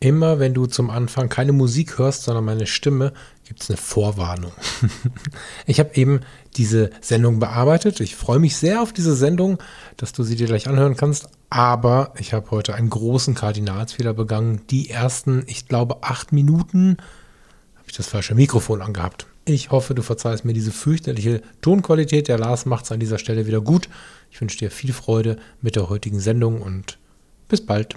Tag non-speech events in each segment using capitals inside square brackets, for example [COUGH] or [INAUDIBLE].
Immer wenn du zum Anfang keine Musik hörst, sondern meine Stimme, gibt es eine Vorwarnung. [LAUGHS] ich habe eben diese Sendung bearbeitet. Ich freue mich sehr auf diese Sendung, dass du sie dir gleich anhören kannst. Aber ich habe heute einen großen Kardinalsfehler begangen. Die ersten, ich glaube, acht Minuten habe ich das falsche Mikrofon angehabt. Ich hoffe, du verzeihst mir diese fürchterliche Tonqualität. Der Lars macht es an dieser Stelle wieder gut. Ich wünsche dir viel Freude mit der heutigen Sendung und bis bald.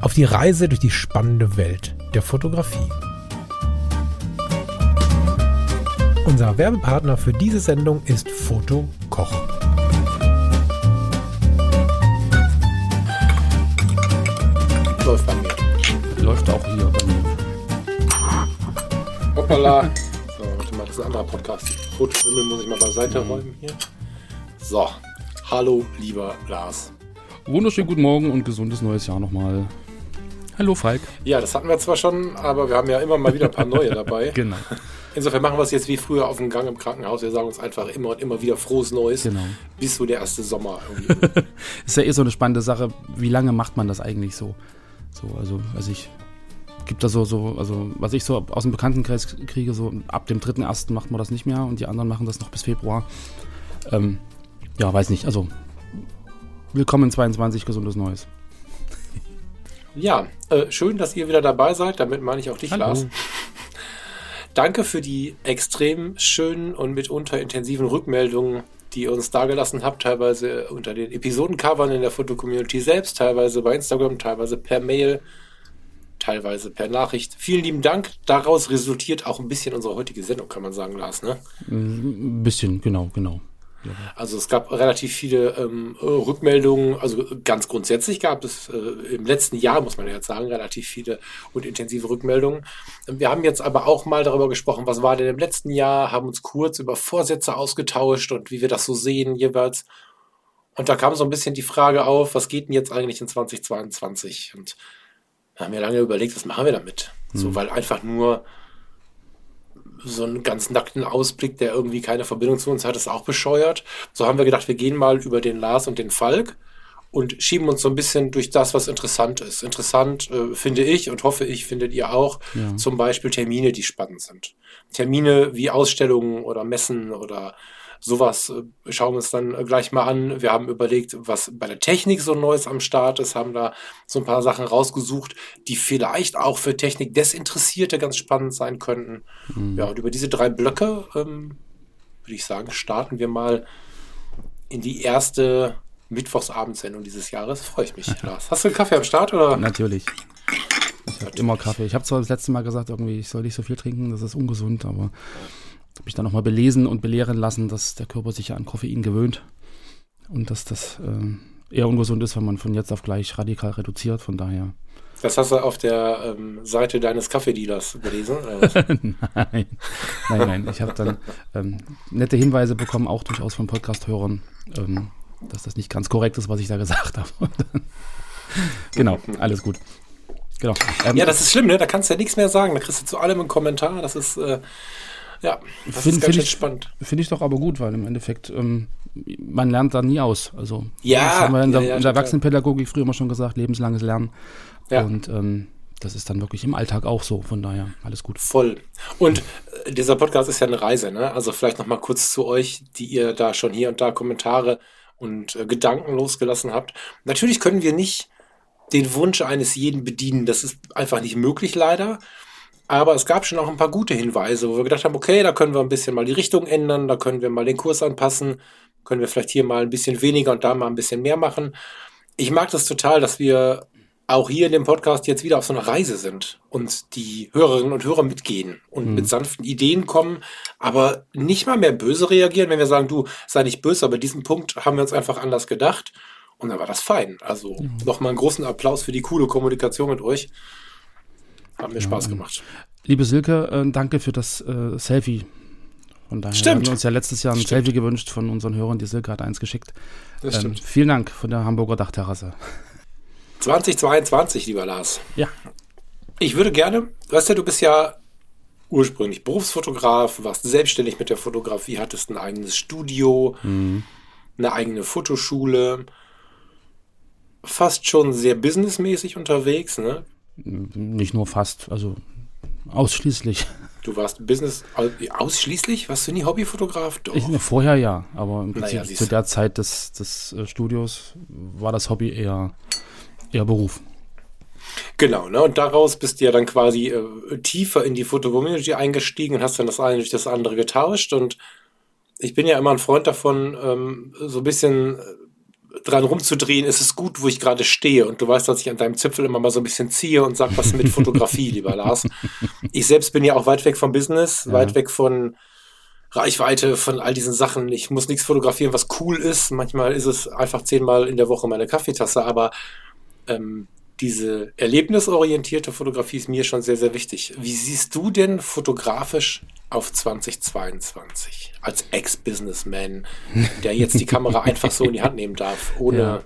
Auf die Reise durch die spannende Welt der Fotografie. Unser Werbepartner für diese Sendung ist Foto Koch. Läuft bei mir. Läuft auch hier bei mir. Hoppala. So, warte mal, das ist ein anderer Podcast. Fotowimmel muss ich mal beiseite mhm. räumen hier. So, hallo lieber Lars. Wunderschönen guten Morgen und gesundes neues Jahr nochmal. Hallo Falk. Ja, das hatten wir zwar schon, aber wir haben ja immer mal wieder ein paar neue dabei. [LAUGHS] genau. Insofern machen wir es jetzt wie früher auf dem Gang im Krankenhaus. Wir sagen uns einfach immer und immer wieder frohes Neues. Genau. Bis so der erste Sommer. [LAUGHS] ist ja eh so eine spannende Sache. Wie lange macht man das eigentlich so? So, also, also ich gibt da so, so, also was ich so aus dem Bekanntenkreis kriege, so ab dem 3.1. macht man das nicht mehr und die anderen machen das noch bis Februar. Ähm, ja, weiß nicht. Also willkommen 22, gesundes Neues. Ja, äh, schön, dass ihr wieder dabei seid. Damit meine ich auch dich, Hallo. Lars. Danke für die extrem schönen und mitunter intensiven Rückmeldungen, die ihr uns dagelassen habt, teilweise unter den Episodencovern in der Foto-Community selbst, teilweise bei Instagram, teilweise per Mail, teilweise per Nachricht. Vielen lieben Dank. Daraus resultiert auch ein bisschen unsere heutige Sendung, kann man sagen, Lars, ne? Ein bisschen, genau, genau. Also es gab relativ viele ähm, Rückmeldungen. Also ganz grundsätzlich gab es äh, im letzten Jahr, muss man jetzt sagen, relativ viele und intensive Rückmeldungen. Wir haben jetzt aber auch mal darüber gesprochen, was war denn im letzten Jahr, haben uns kurz über Vorsätze ausgetauscht und wie wir das so sehen jeweils. Und da kam so ein bisschen die Frage auf, was geht denn jetzt eigentlich in 2022? Und da haben wir lange überlegt, was machen wir damit? Mhm. So, weil einfach nur so einen ganz nackten Ausblick, der irgendwie keine Verbindung zu uns hat, ist auch bescheuert. So haben wir gedacht, wir gehen mal über den Lars und den Falk und schieben uns so ein bisschen durch das, was interessant ist. Interessant äh, finde ich und hoffe ich, findet ihr auch, ja. zum Beispiel Termine, die spannend sind. Termine wie Ausstellungen oder Messen oder sowas äh, schauen wir uns dann äh, gleich mal an. Wir haben überlegt, was bei der Technik so Neues am Start ist, haben da so ein paar Sachen rausgesucht, die vielleicht auch für Technik-Desinteressierte ganz spannend sein könnten. Mhm. Ja, und über diese drei Blöcke, ähm, würde ich sagen, starten wir mal in die erste Mittwochsabendsendung dieses Jahres. Freue ich mich, [LAUGHS] Lars. Hast du einen Kaffee am Start? Oder? Natürlich. Ich habe immer Kaffee. Ich habe zwar das letzte Mal gesagt, irgendwie, ich soll nicht so viel trinken, das ist ungesund, aber habe mich dann nochmal belesen und belehren lassen, dass der Körper sich ja an Koffein gewöhnt und dass das äh, eher ungesund ist, wenn man von jetzt auf gleich radikal reduziert. Von daher. Das hast du auf der ähm, Seite deines Kaffeedealers gelesen? [LAUGHS] nein, nein, nein. Ich habe dann ähm, nette Hinweise bekommen, auch durchaus von Podcast-Hörern, ähm, dass das nicht ganz korrekt ist, was ich da gesagt habe. [LAUGHS] genau, alles gut. Genau. Ähm, ja, das ist schlimm, ne? Da kannst du ja nichts mehr sagen. Da kriegst du zu allem einen Kommentar. Das ist. Äh, ja, das find, ist ganz ich, spannend. Finde ich doch aber gut, weil im Endeffekt, ähm, man lernt da nie aus. Also, ja, das haben wir in der, ja, in der Erwachsenenpädagogik früher immer schon gesagt, lebenslanges Lernen. Ja. Und ähm, das ist dann wirklich im Alltag auch so. Von daher alles gut. Voll. Und äh, dieser Podcast ist ja eine Reise, ne? Also vielleicht noch mal kurz zu euch, die ihr da schon hier und da Kommentare und äh, Gedanken losgelassen habt. Natürlich können wir nicht den Wunsch eines jeden bedienen. Das ist einfach nicht möglich, leider. Aber es gab schon auch ein paar gute Hinweise, wo wir gedacht haben, okay, da können wir ein bisschen mal die Richtung ändern, da können wir mal den Kurs anpassen, können wir vielleicht hier mal ein bisschen weniger und da mal ein bisschen mehr machen. Ich mag das total, dass wir auch hier in dem Podcast jetzt wieder auf so einer Reise sind und die Hörerinnen und Hörer mitgehen und mhm. mit sanften Ideen kommen, aber nicht mal mehr böse reagieren, wenn wir sagen, du sei nicht böse, aber diesen Punkt haben wir uns einfach anders gedacht und dann war das fein. Also mhm. nochmal einen großen Applaus für die coole Kommunikation mit euch. Hat mir Spaß gemacht. Liebe Silke, äh, danke für das äh, Selfie. Von daher Stimmt. haben wir uns ja letztes Jahr ein Stimmt. Selfie gewünscht von unseren Hörern. Die Silke hat eins geschickt. Das Ähm, stimmt. vielen Dank von der Hamburger Dachterrasse. 2022, lieber Lars. Ja, Ich würde gerne, weißt du, du bist ja ursprünglich Berufsfotograf, warst selbstständig mit der Fotografie, hattest ein eigenes Studio, eine eigene Fotoschule, fast schon sehr businessmäßig unterwegs, ne? Nicht nur fast, also ausschließlich. Du warst Business ausschließlich? Warst du nie Hobbyfotograf? Doch. Ich, vorher ja, aber im Prinzip Naja, zu der Zeit des, des äh, Studios war das Hobby eher, eher Beruf. Genau, ne? Und daraus bist du ja dann quasi äh, tiefer in die Fotocommunity eingestiegen und hast dann das eine durch das andere getauscht. Und ich bin ja immer ein Freund davon, ähm, so ein bisschen äh, dran rumzudrehen, ist es gut, wo ich gerade stehe. Und du weißt, dass ich an deinem Zipfel immer mal so ein bisschen ziehe und sag, was mit Fotografie, [LAUGHS] lieber Lars. Ich selbst bin ja auch weit weg vom Business, weit weg von Reichweite, von all diesen Sachen. Ich muss nichts fotografieren, was cool ist. Manchmal ist es einfach zehnmal in der Woche meine Kaffeetasse, aber ähm, diese erlebnisorientierte Fotografie ist mir schon sehr, sehr wichtig. Wie siehst du denn fotografisch auf 2022 als Ex-Businessman, [LAUGHS] der jetzt die Kamera einfach so in die Hand nehmen darf, ohne Ja.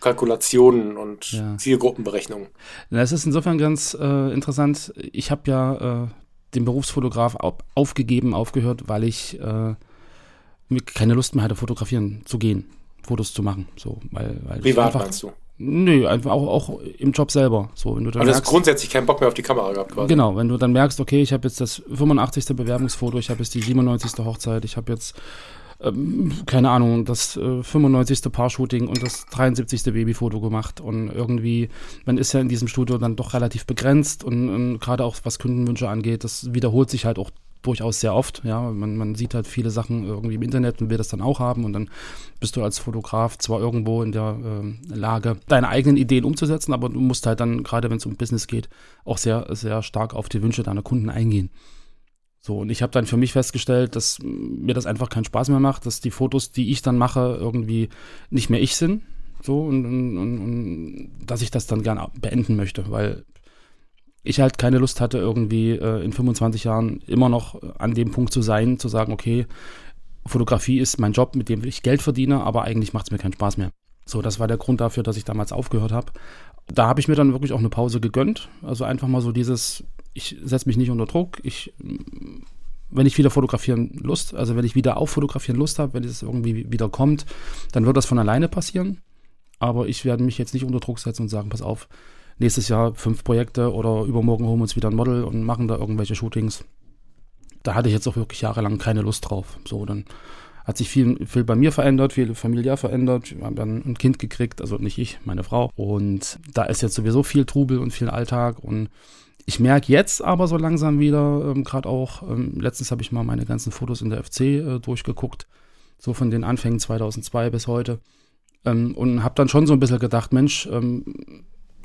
Kalkulationen und Ja. Zielgruppenberechnungen? Das ist insofern ganz äh, interessant. Ich habe ja äh, den Berufsfotograf au aufgegeben, aufgehört, weil ich äh, keine Lust mehr hatte, fotografieren zu gehen, Fotos zu machen. So, weil, weil Privat einfach, meinst du? Nö, einfach auch, auch im Job selber. So, wenn du dann Also merkst, grundsätzlich keinen Bock mehr auf die Kamera gehabt quasi. Genau, wenn du dann merkst, okay, ich habe jetzt das 85. Bewerbungsfoto, ich habe jetzt die 97. Hochzeit, ich habe jetzt, ähm, keine Ahnung, das äh, 95. Paar-Shooting und das 73. Babyfoto gemacht und irgendwie, man ist ja in diesem Studio dann doch relativ begrenzt und, und gerade auch was Kundenwünsche angeht, das wiederholt sich halt auch durchaus sehr oft, ja, man, man sieht halt viele Sachen irgendwie im Internet und will das dann auch haben und dann bist du als Fotograf zwar irgendwo in der ähm, Lage, deine eigenen Ideen umzusetzen, aber du musst halt dann, gerade wenn es um Business geht, auch sehr, sehr stark auf die Wünsche deiner Kunden eingehen. So, und ich habe dann für mich festgestellt, dass mir das einfach keinen Spaß mehr macht, dass die Fotos, die ich dann mache, irgendwie nicht mehr ich sind. So, und, und, und, und dass ich das dann gerne beenden möchte, weil ich halt keine Lust hatte, irgendwie äh, in 25 Jahren immer noch an dem Punkt zu sein, zu sagen, okay, Fotografie ist mein Job, mit dem ich Geld verdiene, aber eigentlich macht es mir keinen Spaß mehr. So, das war der Grund dafür, dass ich damals aufgehört habe. Da habe ich mir dann wirklich auch eine Pause gegönnt. Also einfach mal so dieses, ich setze mich nicht unter Druck. Ich, wenn ich wieder fotografieren Lust, also wenn ich wieder auf Fotografieren Lust habe, wenn es irgendwie wieder kommt, dann wird das von alleine passieren. Aber ich werde mich jetzt nicht unter Druck setzen und sagen, pass auf, nächstes Jahr fünf Projekte oder übermorgen holen wir uns wieder ein Model und machen da irgendwelche Shootings. Da hatte ich jetzt auch wirklich jahrelang keine Lust drauf. So, dann hat sich viel, viel bei mir verändert, viel familiär verändert. Wir haben dann ein Kind gekriegt, also nicht ich, meine Frau. Und da ist jetzt sowieso viel Trubel und viel Alltag. Und ich merke jetzt aber so langsam wieder, ähm, gerade auch, ähm, letztens habe ich mal meine ganzen Fotos in der FC äh, durchgeguckt, so von den Anfängen 2002 bis heute. Ähm, und habe dann schon so ein bisschen gedacht, Mensch, ähm,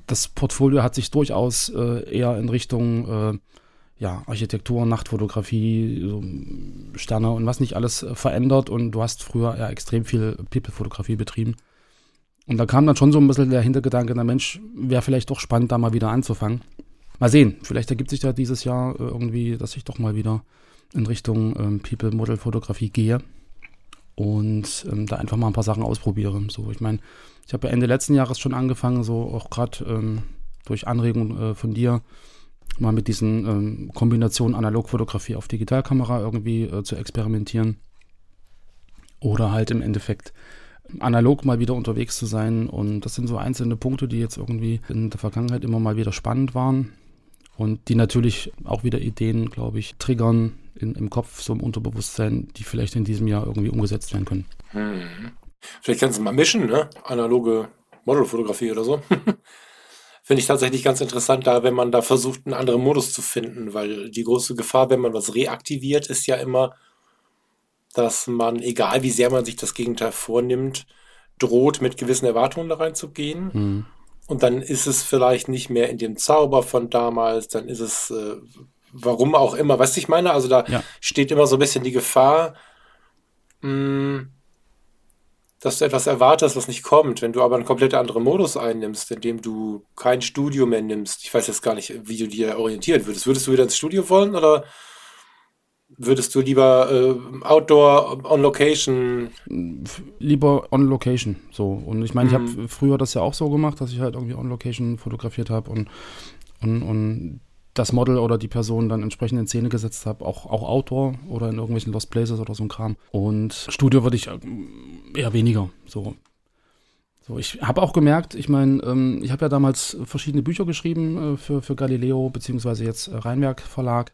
das Portfolio hat sich durchaus äh, eher in Richtung äh, ja, Architektur, Nachtfotografie, so Sterne und was nicht alles äh, verändert. Und du hast früher ja extrem viel People-Fotografie betrieben. Und da kam dann schon so ein bisschen der Hintergedanke, na Mensch, wäre vielleicht doch spannend, da mal wieder anzufangen. Mal sehen, vielleicht ergibt sich da dieses Jahr äh, irgendwie, dass ich doch mal wieder in Richtung ähm, People-Model-Fotografie gehe und ähm, da einfach mal ein paar Sachen ausprobiere. So, ich meine, ich habe ja Ende letzten Jahres schon angefangen, so auch gerade ähm, durch Anregung äh, von dir, mal mit diesen ähm, Kombinationen Analogfotografie auf Digitalkamera irgendwie äh, zu experimentieren. Oder halt im Endeffekt analog mal wieder unterwegs zu sein. Und das sind so einzelne Punkte, die jetzt irgendwie in der Vergangenheit immer mal wieder spannend waren. Und die natürlich auch wieder Ideen, glaube ich, triggern in, im Kopf, so im Unterbewusstsein, die vielleicht in diesem Jahr irgendwie umgesetzt werden können. Vielleicht kannst du mal mischen, ne? Analoge Modelfotografie oder so. [LAUGHS] Finde ich tatsächlich ganz interessant, da wenn man da versucht, einen anderen Modus zu finden, weil die große Gefahr, wenn man was reaktiviert, ist ja immer, dass man, egal wie sehr man sich das Gegenteil vornimmt, droht, mit gewissen Erwartungen da reinzugehen. Hm. Und dann ist es vielleicht nicht mehr in dem Zauber von damals, dann ist es, äh, warum auch immer, weißt du, ich meine, also da Ja. steht immer so ein bisschen die Gefahr, mh, dass du etwas erwartest, was nicht kommt. Wenn du aber einen komplett anderen Modus einnimmst, indem du kein Studio mehr nimmst, ich weiß jetzt gar nicht, wie du dir orientieren würdest. Würdest du wieder ins Studio wollen oder würdest du lieber äh, Outdoor on Location? Lieber on Location. So. Und ich meine, mhm. ich habe früher das ja auch so gemacht, dass ich halt irgendwie on Location fotografiert habe und, und, und das Model oder die Person dann entsprechend in Szene gesetzt habe, auch, auch Outdoor oder in irgendwelchen Lost Places oder so ein Kram. Und Studio würde ich äh, eher weniger. So. So, ich habe auch gemerkt, ich meine, ähm, ich habe ja damals verschiedene Bücher geschrieben äh, für, für Galileo, beziehungsweise jetzt äh, Rheinwerk Verlag.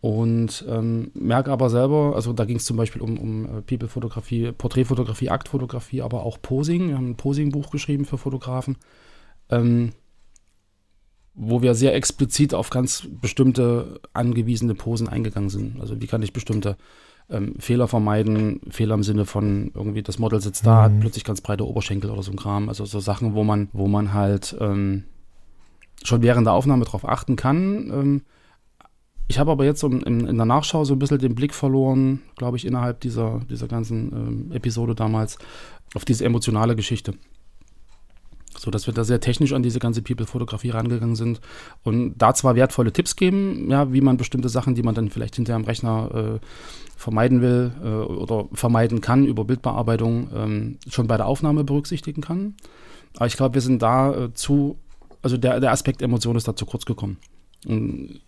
Und ähm, merke aber selber, also da ging es zum Beispiel um, um äh, People-Fotografie, Porträtfotografie, Aktfotografie, aber auch Posing. Wir haben ein Posing-Buch geschrieben für Fotografen. Ähm, wo wir sehr explizit auf ganz bestimmte angewiesene Posen eingegangen sind. Also wie kann ich bestimmte ähm, Fehler vermeiden, Fehler im Sinne von irgendwie das Model sitzt da, mhm. hat plötzlich ganz breite Oberschenkel oder so ein Kram. Also so Sachen, wo man, wo man halt ähm, schon während der Aufnahme darauf achten kann. Ich habe aber jetzt so in, in, der Nachschau so ein bisschen den Blick verloren, glaube ich, innerhalb dieser, dieser ganzen ähm, Episode damals, auf diese emotionale Geschichte so dass wir da sehr technisch an diese ganze People-Fotografie rangegangen sind und da zwar wertvolle Tipps geben, ja, wie man bestimmte Sachen, die man dann vielleicht hinterher am Rechner äh, vermeiden will äh, oder vermeiden kann über Bildbearbeitung, ähm, schon bei der Aufnahme berücksichtigen kann. Aber ich glaube, wir sind da äh, zu, also der, der Aspekt Emotion ist da zu kurz gekommen. Und,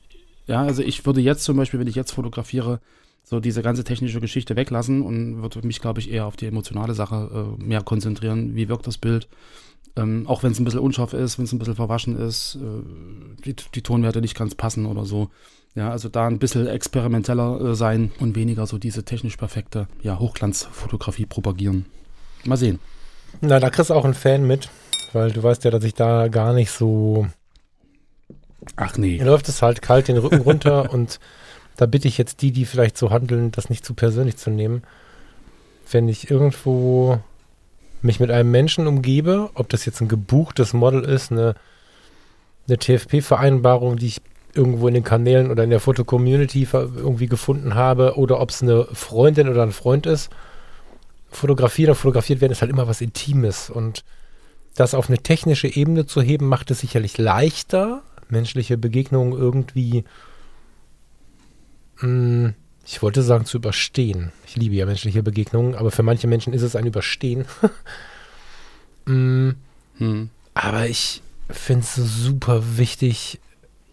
ja, also ich würde jetzt zum Beispiel, wenn ich jetzt fotografiere, so diese ganze technische Geschichte weglassen und würde mich, glaube ich, eher auf die emotionale Sache äh, mehr konzentrieren. Wie wirkt das Bild? Ähm, auch wenn es ein bisschen unscharf ist, wenn es ein bisschen verwaschen ist, äh, die, die, Tonwerte nicht ganz passen oder so. Ja, also da ein bisschen experimenteller äh, sein und weniger so diese technisch perfekte ja, Hochglanzfotografie propagieren. Mal sehen. Na, da kriegst du auch einen Fan mit, weil du weißt ja, dass ich da gar nicht so. Ach nee. Mir läuft es halt kalt den Rücken runter [LAUGHS] und da bitte ich jetzt die, die vielleicht so handeln, das nicht zu persönlich zu nehmen. Wenn ich irgendwo mich mit einem Menschen umgebe, ob das jetzt ein gebuchtes Model ist, eine, eine TFP-Vereinbarung, die ich irgendwo in den Kanälen oder in der Foto-Community irgendwie gefunden habe, oder ob es eine Freundin oder ein Freund ist, fotografieren oder fotografiert werden, ist halt immer was Intimes. Und das auf eine technische Ebene zu heben, macht es sicherlich leichter, menschliche Begegnungen irgendwie mh, hm, ich wollte sagen, zu überstehen. Ich liebe ja menschliche Begegnungen, aber für manche Menschen ist es ein Überstehen. mm, [LAUGHS] hm. Aber ich finde es super wichtig,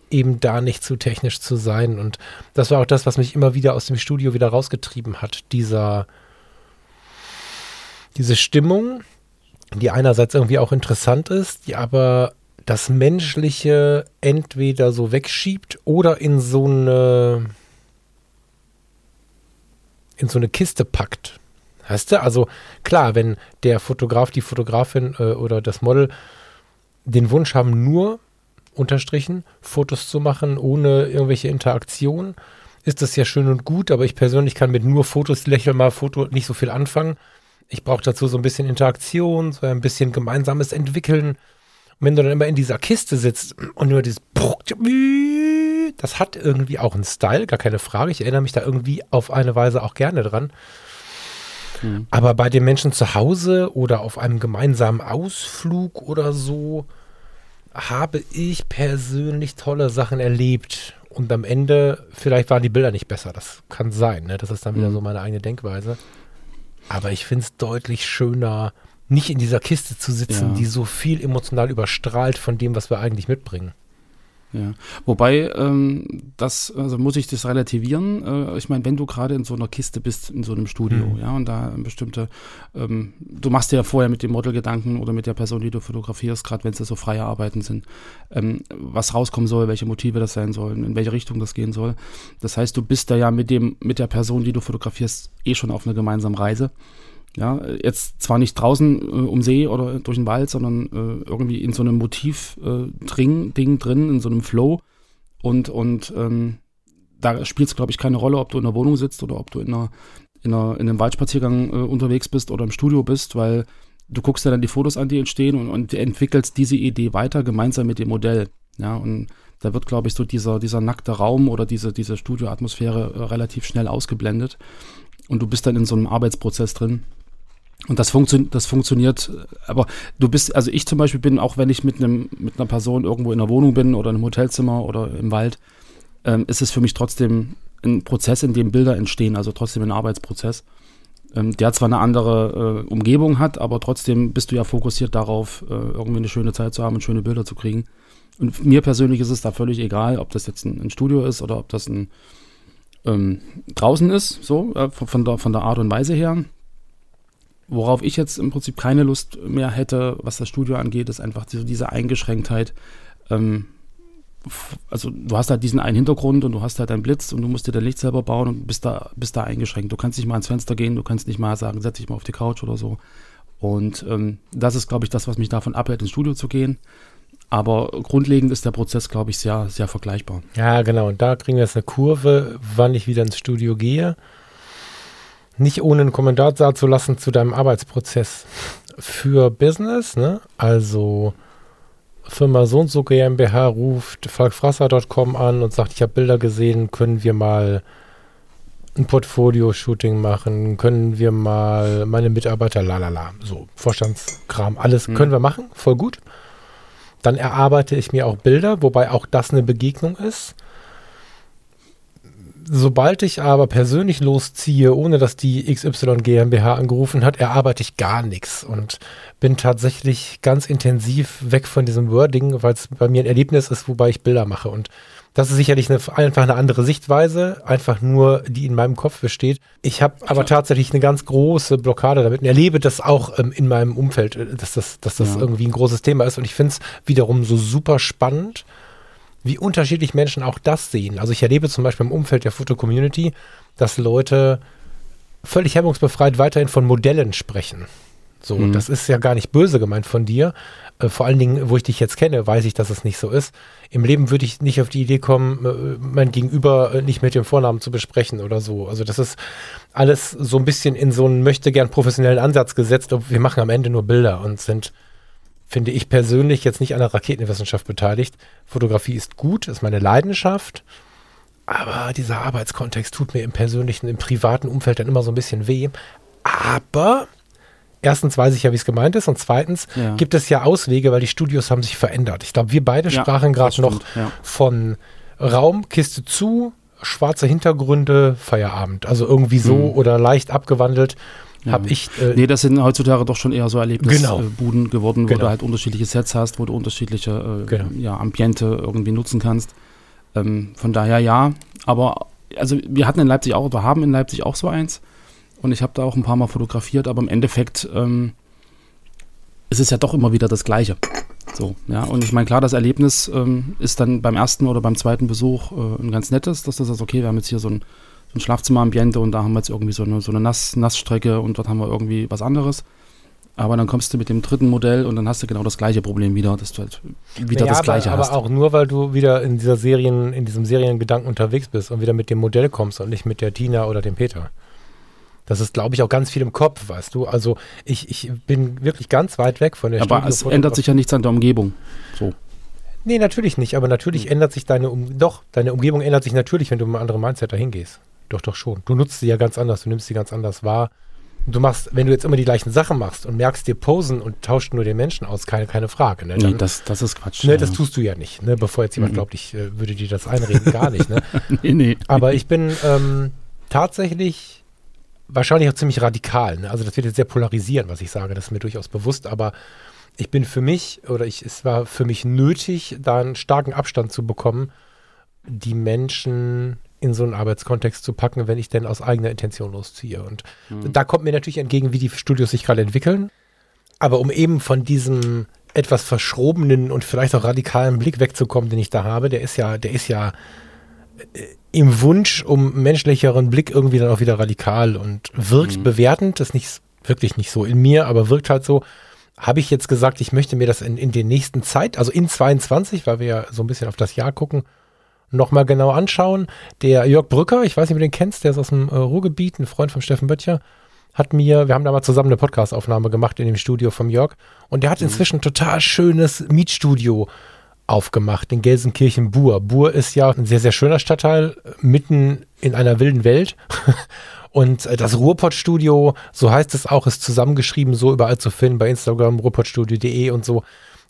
eben da nicht zu technisch zu sein. Und das war auch das, was mich immer wieder aus dem Studio wieder rausgetrieben hat. Dieser, diese Stimmung, die einerseits irgendwie auch interessant ist, die aber das Menschliche entweder so wegschiebt oder in so eine in so eine Kiste packt. Weißt du? Also klar, wenn der Fotograf, die Fotografin äh, oder das Model den Wunsch haben, nur unterstrichen Fotos zu machen, ohne irgendwelche Interaktion, ist das ja schön und gut, aber ich persönlich kann mit nur Fotos, lächel mal Foto nicht so viel anfangen. Ich brauche dazu so ein bisschen Interaktion, so ein bisschen gemeinsames Entwickeln. Und wenn du dann immer in dieser Kiste sitzt und nur dieses das hat irgendwie auch einen Style, gar keine Frage. Ich erinnere mich da irgendwie auf eine Weise auch gerne dran. Mhm. Aber bei den Menschen zu Hause oder auf einem gemeinsamen Ausflug oder so habe ich persönlich tolle Sachen erlebt. Und am Ende, vielleicht waren die Bilder nicht besser. Das kann sein. Ne? Das ist dann wieder mhm. so meine eigene Denkweise. Aber ich finde es deutlich schöner, nicht in dieser Kiste zu sitzen, ja. die so viel emotional überstrahlt von dem, was wir eigentlich mitbringen. Ja. Wobei, ähm, das, also muss ich das relativieren. Äh, ich meine, wenn du gerade in so einer Kiste bist, in so einem Studio, mhm. ja, und da bestimmte, ähm, du machst dir ja vorher mit dem Model Gedanken oder mit der Person, die du fotografierst, gerade wenn es so freie Arbeiten sind, ähm, was rauskommen soll, welche Motive das sein sollen, in welche Richtung das gehen soll. Das heißt, du bist da ja mit dem, mit der Person, die du fotografierst, eh schon auf einer gemeinsamen Reise. Ja, jetzt zwar nicht draußen äh, um See oder durch den Wald, sondern äh, irgendwie in so einem Motiv-Ding äh, drin, in so einem Flow. Und, und ähm, da spielt es, glaube ich, keine Rolle, ob du in der Wohnung sitzt oder ob du in, einer, in, einer, in einem Waldspaziergang äh, unterwegs bist oder im Studio bist, weil du guckst dir dann die Fotos an, die entstehen und, und entwickelst diese Idee weiter gemeinsam mit dem Modell. Ja, und da wird, glaube ich, so dieser, dieser nackte Raum oder diese, diese Studioatmosphäre äh, relativ schnell ausgeblendet. Und du bist dann in so einem Arbeitsprozess drin. Und das, funktio das funktioniert, aber du bist, also ich zum Beispiel bin, auch wenn ich mit einem, mit einer Person irgendwo in der Wohnung bin oder in einem Hotelzimmer oder im Wald, ähm, ist es für mich trotzdem ein Prozess, in dem Bilder entstehen, also trotzdem ein Arbeitsprozess, ähm, der zwar eine andere äh, Umgebung hat, aber trotzdem bist du ja fokussiert darauf, äh, irgendwie eine schöne Zeit zu haben und schöne Bilder zu kriegen. Und mir persönlich ist es da völlig egal, ob das jetzt ein, ein Studio ist oder ob das ein ähm, draußen ist, so äh, von, der, von der Art und Weise her. Worauf ich jetzt im Prinzip keine Lust mehr hätte, was das Studio angeht, ist einfach diese, diese Eingeschränktheit. Ähm, also du hast halt diesen einen Hintergrund und du hast halt einen Blitz und du musst dir dein Licht selber bauen und bist da, bist da eingeschränkt. Du kannst nicht mal ans Fenster gehen, du kannst nicht mal sagen, setz dich mal auf die Couch oder so. Und ähm, das ist, glaube ich, das, was mich davon abhält, ins Studio zu gehen. Aber grundlegend ist der Prozess, glaube ich, sehr, sehr vergleichbar. Ja, genau. Und da kriegen wir jetzt eine Kurve, wann ich wieder ins Studio gehe nicht ohne einen Kommentar da zu lassen zu deinem Arbeitsprozess für Business, ne? Also Firma so und so GmbH ruft falkfrasser.com an und sagt, ich habe Bilder gesehen, können wir mal ein Portfolio-Shooting machen, können wir mal meine Mitarbeiter, lalala, so Vorstandskram, alles mhm. können wir machen, voll gut. Dann erarbeite ich mir auch Bilder, wobei auch das eine Begegnung ist sobald ich aber persönlich losziehe, ohne dass die XY GmbH angerufen hat, erarbeite ich gar nichts und bin tatsächlich ganz intensiv weg von diesem Wording, weil es bei mir ein Erlebnis ist, wobei ich Bilder mache. Und das ist sicherlich eine, einfach eine andere Sichtweise, einfach nur, die in meinem Kopf besteht. Ich habe aber tatsächlich eine ganz große Blockade damit und erlebe das auch ähm, in meinem Umfeld, äh, dass das, dass das ja. irgendwie ein großes Thema ist. Und ich finde es wiederum so super spannend wie unterschiedlich Menschen auch das sehen. Also ich erlebe zum Beispiel im Umfeld der Foto-Community, dass Leute völlig hemmungsbefreit weiterhin von Modellen sprechen. So, mhm. das ist ja gar nicht böse gemeint von dir. Äh, vor allen Dingen, wo ich dich jetzt kenne, weiß ich, dass es nicht so ist. Im Leben würde ich nicht auf die Idee kommen, äh, mein Gegenüber äh, nicht mit dem Vornamen zu besprechen oder so. Also das ist alles so ein bisschen in so einen möchte gern professionellen Ansatz gesetzt. Wir machen am Ende nur Bilder und sind finde ich persönlich jetzt nicht an der Raketenwissenschaft beteiligt. Fotografie ist gut, ist meine Leidenschaft. Aber dieser Arbeitskontext tut mir im persönlichen, im privaten Umfeld dann immer so ein bisschen weh. Aber erstens weiß ich ja, wie es gemeint ist. Und zweitens ja. gibt es ja Auswege, weil die Studios haben sich verändert. Ich glaube, wir beide ja, sprachen gerade noch ja. von Raum, Kiste zu, schwarze Hintergründe, Feierabend. Also irgendwie so mhm. oder leicht abgewandelt ja. habe ich. Äh, nee, das sind heutzutage doch schon eher so Erlebnisbuden genau. geworden, wo genau. du halt unterschiedliche Sets hast, wo du unterschiedliche äh, genau. ja, Ambiente irgendwie nutzen kannst. Ähm, von daher ja, aber also wir hatten in Leipzig auch, oder haben in Leipzig auch so eins und ich habe da auch ein paar Mal fotografiert, aber im Endeffekt ähm, ist es ja doch immer wieder das Gleiche. So, ja, und ich meine, klar, das Erlebnis ähm, ist dann beim ersten oder beim zweiten Besuch äh, ein ganz nettes, dass das ist, okay, wir haben jetzt hier so ein ein Schlafzimmerambiente und da haben wir jetzt irgendwie so eine, so eine Nass, Nassstrecke und dort haben wir irgendwie was anderes. Aber dann kommst du mit dem dritten Modell und dann hast du genau das gleiche Problem wieder, dass du halt wieder naja, das gleiche aber, hast. Aber auch nur, weil du wieder in dieser Serien, in diesem Seriengedanken unterwegs bist und wieder mit dem Modell kommst und nicht mit der Tina oder dem Peter. Das ist, glaube ich, auch ganz viel im Kopf, weißt du. Also ich, ich bin wirklich ganz weit weg von der Aber es ändert sich ja nichts an der Umgebung. So. Nee, natürlich nicht. Aber natürlich hm. ändert sich deine um doch, deine Umgebung ändert sich natürlich, wenn du mit einem anderen Mindset dahin gehst. Doch, doch schon. Du nutzt sie ja ganz anders, du nimmst sie ganz anders wahr. Du machst, wenn du jetzt immer die gleichen Sachen machst und merkst dir Posen und tauscht nur den Menschen aus, keine, keine Frage. Ne? Dann, nee, das, das ist Quatsch. Ne, ja. Das tust du ja nicht, ne? bevor jetzt jemand mhm. glaubt, ich äh, würde dir das einreden, gar nicht. Ne? [LAUGHS] nee, nee. Aber ich bin ähm, tatsächlich wahrscheinlich auch ziemlich radikal. Ne? Also das wird jetzt sehr polarisieren, was ich sage, das ist mir durchaus bewusst, aber ich bin für mich, oder ich, es war für mich nötig, da einen starken Abstand zu bekommen, die Menschen in so einen Arbeitskontext zu packen, wenn ich denn aus eigener Intention losziehe. Und mhm. da kommt mir natürlich entgegen, wie die Studios sich gerade entwickeln. Aber um eben von diesem etwas verschrobenen und vielleicht auch radikalen Blick wegzukommen, den ich da habe, der ist ja, der ist ja äh, im Wunsch um menschlicheren Blick irgendwie dann auch wieder radikal und wirkt mhm. bewertend. Das ist nicht wirklich nicht so in mir, aber wirkt halt so. Habe ich jetzt gesagt, ich möchte mir das in, in den nächsten Zeit, also in 22, weil wir ja so ein bisschen auf das Jahr gucken, nochmal genau anschauen. Der Jörg Brücker, ich weiß nicht, ob du den kennst, der ist aus dem äh, Ruhrgebiet, ein Freund von Steffen Böttcher, hat mir, wir haben da mal zusammen eine Podcastaufnahme gemacht in dem Studio vom Jörg und der hat mhm. inzwischen ein total schönes Mietstudio aufgemacht, in Gelsenkirchen-Bur. Bur ist ja ein sehr, sehr schöner Stadtteil, mitten in einer wilden Welt. [LAUGHS] Und äh, das Ruhrpott-Studio, so heißt es auch, ist zusammengeschrieben, so überall zu finden, bei Instagram, ruhrpottstudio.de und so.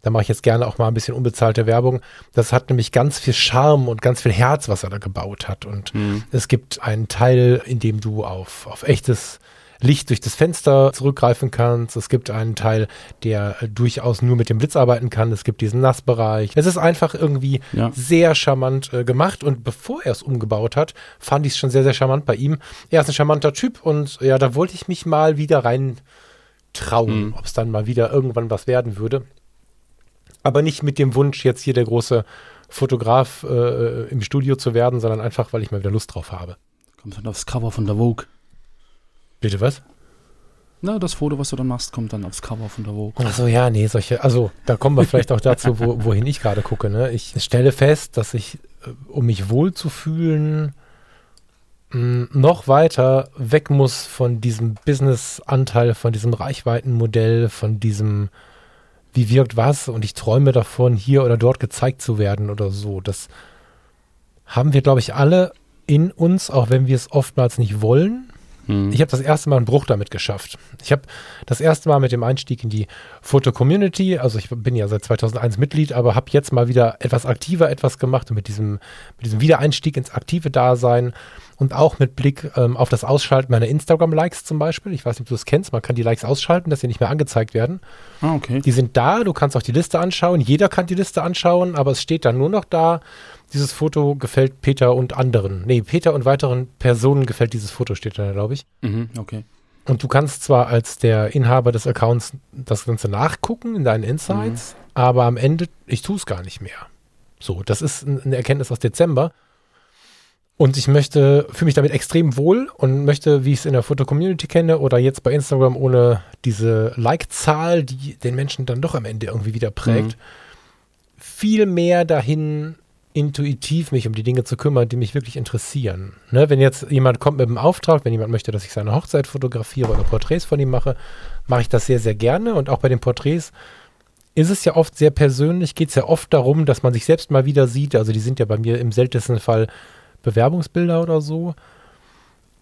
Da mache ich jetzt gerne auch mal ein bisschen unbezahlte Werbung. Das hat nämlich ganz viel Charme und ganz viel Herz, was er da gebaut hat. Und mhm. es gibt einen Teil, in dem du auf, auf echtes Licht durch das Fenster zurückgreifen kannst. Es gibt einen Teil, der durchaus nur mit dem Blitz arbeiten kann. Es gibt diesen Nassbereich. Es ist einfach irgendwie ja. sehr charmant äh, gemacht. Und bevor er es umgebaut hat, fand ich es schon sehr, sehr charmant bei ihm. Er ist ein charmanter Typ und ja, da wollte ich mich mal wieder rein trauen, mhm. ob es dann mal wieder irgendwann was werden würde aber nicht mit dem Wunsch, jetzt hier der große Fotograf äh, im Studio zu werden, sondern einfach, weil ich mal wieder Lust drauf habe. Kommt dann aufs Cover von der Vogue. Bitte was? Na, das Foto, was du dann machst, kommt dann aufs Cover von der Vogue. Achso, ja, nee, solche, also da kommen wir vielleicht auch dazu, wo, [LAUGHS] wohin ich gerade gucke. Ne? Ich stelle fest, dass ich, äh, um mich wohl zu fühlen, noch weiter weg muss von diesem Business-Anteil, von diesem Reichweitenmodell, von diesem wie wirkt was und ich träume davon, hier oder dort gezeigt zu werden oder so. Das haben wir, glaube ich, alle in uns, auch wenn wir es oftmals nicht wollen. Hm. Ich habe das erste Mal einen Bruch damit geschafft. Ich habe das erste Mal mit dem Einstieg in die Foto-Community, also ich bin ja seit 2001 Mitglied, aber habe jetzt mal wieder etwas aktiver etwas gemacht und mit diesem, mit diesem Wiedereinstieg ins aktive Dasein und auch mit Blick ähm, auf das Ausschalten meiner Instagram-Likes zum Beispiel. Ich weiß nicht, ob du das kennst. Man kann die Likes ausschalten, dass sie nicht mehr angezeigt werden. Ah, okay. Die sind da. Du kannst auch die Liste anschauen. Jeder kann die Liste anschauen, aber es steht dann nur noch da. Dieses Foto gefällt Peter und anderen. Nee, Peter und weiteren Personen gefällt dieses Foto, steht da, glaube ich. Mhm, okay. Und du kannst zwar als der Inhaber des Accounts das Ganze nachgucken in deinen Insights, mhm. aber am Ende, ich tue es gar nicht mehr. So, das ist eine Erkenntnis aus Dezember. Und ich möchte, fühle mich damit extrem wohl und möchte, wie ich es in der Foto-Community kenne oder jetzt bei Instagram ohne diese Like-Zahl, die den Menschen dann doch am Ende irgendwie wieder prägt, mhm. viel mehr dahin intuitiv mich um die Dinge zu kümmern, die mich wirklich interessieren. Ne, wenn jetzt jemand kommt mit einem Auftrag, wenn jemand möchte, dass ich seine Hochzeit fotografiere oder Porträts von ihm mache, mache ich das sehr, sehr gerne. Und auch bei den Porträts ist es ja oft sehr persönlich, geht es ja oft darum, dass man sich selbst mal wieder sieht. Also die sind ja bei mir im seltensten Fall Bewerbungsbilder oder so.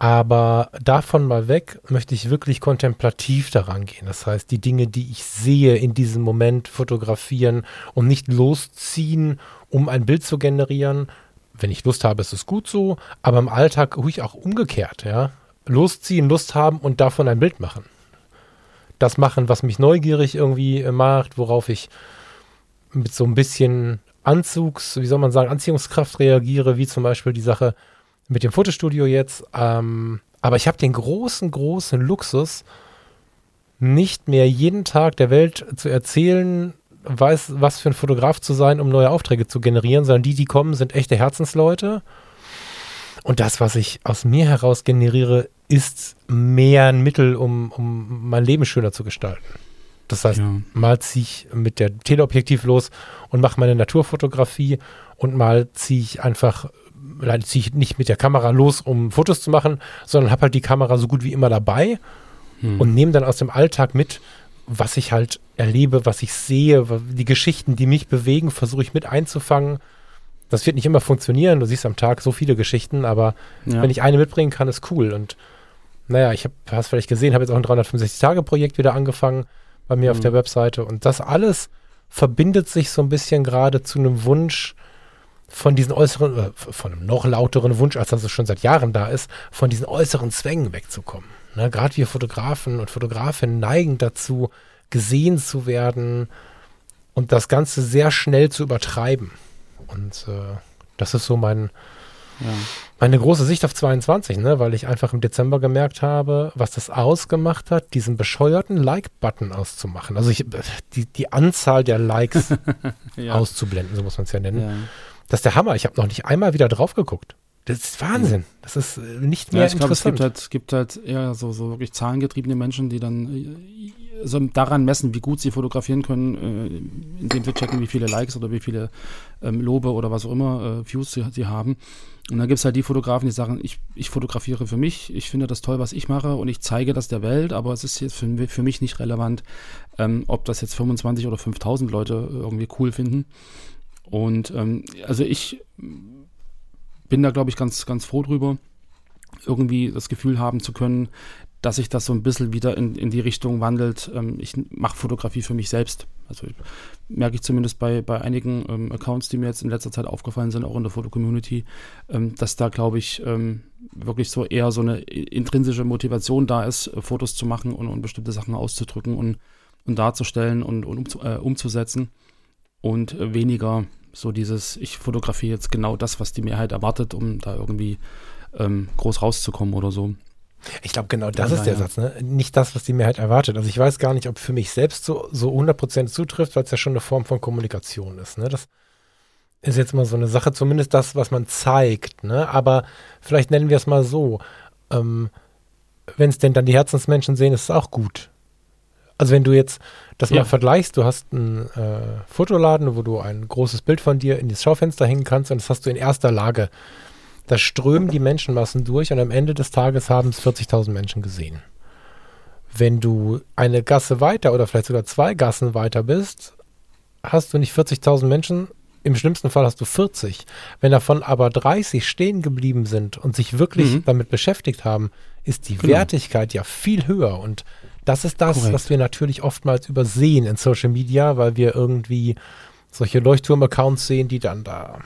Aber davon mal weg möchte ich wirklich kontemplativ daran gehen. Das heißt, die Dinge, die ich sehe, in diesem Moment fotografieren und nicht losziehen, um ein Bild zu generieren. Wenn ich Lust habe, ist es gut so, aber im Alltag ruhig auch umgekehrt, ja. Losziehen, Lust haben und davon ein Bild machen. Das machen, was mich neugierig irgendwie macht, worauf ich mit so ein bisschen Anzugs, wie soll man sagen, Anziehungskraft reagiere, wie zum Beispiel die Sache mit dem Fotostudio jetzt. Ähm, aber ich habe den großen, großen Luxus, nicht mehr jeden Tag der Welt zu erzählen, weiß, was für ein Fotograf zu sein, um neue Aufträge zu generieren, sondern die, die kommen, sind echte Herzensleute. Und das, was ich aus mir heraus generiere, ist mehr ein Mittel, um, um mein Leben schöner zu gestalten. Das heißt, ja. mal ziehe ich mit der Teleobjektiv los und mache meine Naturfotografie und mal ziehe ich einfach, leider ziehe ich nicht mit der Kamera los, um Fotos zu machen, sondern habe halt die Kamera so gut wie immer dabei hm. und nehme dann aus dem Alltag mit, was ich halt erlebe, was ich sehe, die Geschichten, die mich bewegen, versuche ich mit einzufangen. Das wird nicht immer funktionieren. Du siehst am Tag so viele Geschichten, aber ja. wenn ich eine mitbringen kann, ist cool. Und naja, ich habe, hast vielleicht gesehen, habe jetzt auch ein 365-Tage-Projekt wieder angefangen bei mir mhm. auf der Webseite. Und das alles verbindet sich so ein bisschen gerade zu einem Wunsch von diesen äußeren, äh, von einem noch lauteren Wunsch, als das es schon seit Jahren da ist, von diesen äußeren Zwängen wegzukommen. Ne, gerade wir Fotografen und Fotografinnen neigen dazu, gesehen zu werden und das Ganze sehr schnell zu übertreiben. Und äh, das ist so mein, ja. Meine große Sicht auf 22, ne, weil ich einfach im Dezember gemerkt habe, was das ausgemacht hat, diesen bescheuerten Like-Button auszumachen. Also ich, die, die Anzahl der Likes [LAUGHS] ja. auszublenden, so muss man es ja nennen. Ja. Das ist der Hammer. Ich habe noch nicht einmal wieder drauf geguckt. Das ist Wahnsinn. Das ist äh, nicht mehr ja, ich interessant. Glaub, es gibt halt, es gibt halt ja so, so wirklich zahlengetriebene Menschen, die dann äh, so daran messen, wie gut sie fotografieren können, äh, indem sie checken, wie viele Likes oder wie viele ähm, Lobe oder was auch immer äh, Views sie, sie haben. Und dann gibt es halt die Fotografen, die sagen, ich, ich fotografiere für mich, ich finde das toll, was ich mache und ich zeige das der Welt, aber es ist jetzt für, für mich nicht relevant, ähm, ob das jetzt 25 oder 5000 Leute irgendwie cool finden. Und ähm, also ich bin da, glaube ich, ganz, ganz froh drüber, irgendwie das Gefühl haben zu können, dass sich das so ein bisschen wieder in, in die Richtung wandelt. Ähm, ich mache Fotografie für mich selbst. Also merke ich zumindest bei, bei einigen ähm, Accounts, die mir jetzt in letzter Zeit aufgefallen sind, auch in der Foto-Community, ähm, dass da, glaube ich, ähm, wirklich so eher so eine intrinsische Motivation da ist, äh, Fotos zu machen und, und bestimmte Sachen auszudrücken und, und darzustellen und, und um, äh, umzusetzen. Und äh, weniger so dieses, ich fotografiere jetzt genau das, was die Mehrheit erwartet, um da irgendwie ähm, groß rauszukommen oder so. Ich glaube, genau das ja, ist der ja. Satz, ne? Nicht das, was die Mehrheit erwartet. Also ich weiß gar nicht, ob für mich selbst so, so 100% zutrifft, weil es ja schon eine Form von Kommunikation ist, ne? Das ist jetzt mal so eine Sache, zumindest das, was man zeigt, ne? Aber vielleicht nennen wir es mal so, ähm, wenn es denn dann die Herzensmenschen sehen, ist es auch gut. Also wenn du jetzt das ja. mal vergleichst, du hast einen äh, Fotoladen, wo du ein großes Bild von dir in das Schaufenster hängen kannst und das hast du in erster Lage da strömen die Menschenmassen durch und am Ende des Tages haben es 40.000 Menschen gesehen. Wenn du eine Gasse weiter oder vielleicht sogar zwei Gassen weiter bist, hast du nicht 40.000 Menschen, im schlimmsten Fall hast du 40. Wenn davon aber 30 stehen geblieben sind und sich wirklich mhm. damit beschäftigt haben, ist die genau. Wertigkeit ja viel höher und das ist das, Korrekt. was wir natürlich oftmals übersehen in Social Media, weil wir irgendwie solche Leuchtturm-Accounts sehen, die dann da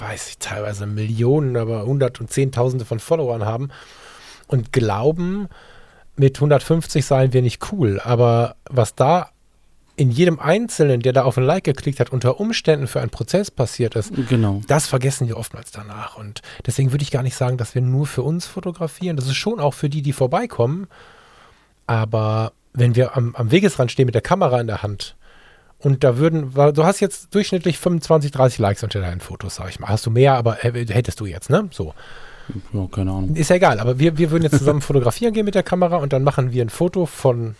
weiß ich, teilweise Millionen, aber Hundert und Zehntausende von Followern haben und glauben, mit 150 seien wir nicht cool. Aber was da in jedem Einzelnen, der da auf ein Like geklickt hat, unter Umständen für einen Prozess passiert ist, genau. das vergessen wir oftmals danach. Und deswegen würde ich gar nicht sagen, dass wir nur für uns fotografieren. Das ist schon auch für die, die vorbeikommen. Aber wenn wir am, am Wegesrand stehen mit der Kamera in der Hand, und da würden, du hast jetzt durchschnittlich 25, 30 Likes unter deinen Fotos, sag ich mal. Hast du mehr, aber hättest du jetzt, ne? So. Ja, keine Ahnung. Ist ja egal, aber wir, wir würden jetzt zusammen [LAUGHS] fotografieren gehen mit der Kamera und dann machen wir ein Foto von,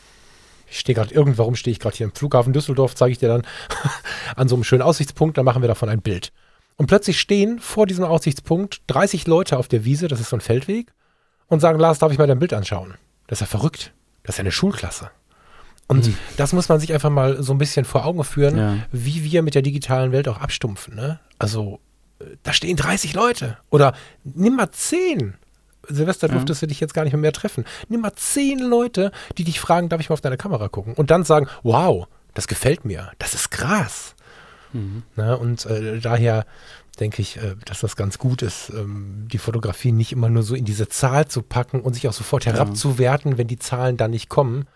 ich stehe gerade, irgendwann stehe ich gerade hier im Flughafen Düsseldorf, zeige ich dir dann [LAUGHS] an so einem schönen Aussichtspunkt, dann machen wir davon ein Bild. Und plötzlich stehen vor diesem Aussichtspunkt 30 Leute auf der Wiese, das ist so ein Feldweg, und sagen, Lars, darf ich mal dein Bild anschauen? Das ist ja verrückt. Das ist ja eine Schulklasse. Und mhm. das muss man sich einfach mal so ein bisschen vor Augen führen, ja. wie wir mit der digitalen Welt auch abstumpfen. Ne? Also, äh, da stehen 30 Leute. Oder nimm mal 10. Silvester ja. durftest du dich jetzt gar nicht mehr, mehr treffen. Nimm mal 10 Leute, die dich fragen, darf ich mal auf deine Kamera gucken? Und dann sagen, wow, das gefällt mir. Das ist krass. Mhm. Na, und äh, daher denke ich, äh, dass das ganz gut ist, ähm, die Fotografie nicht immer nur so in diese Zahl zu packen und sich auch sofort herabzuwerten, wenn die Zahlen dann nicht kommen,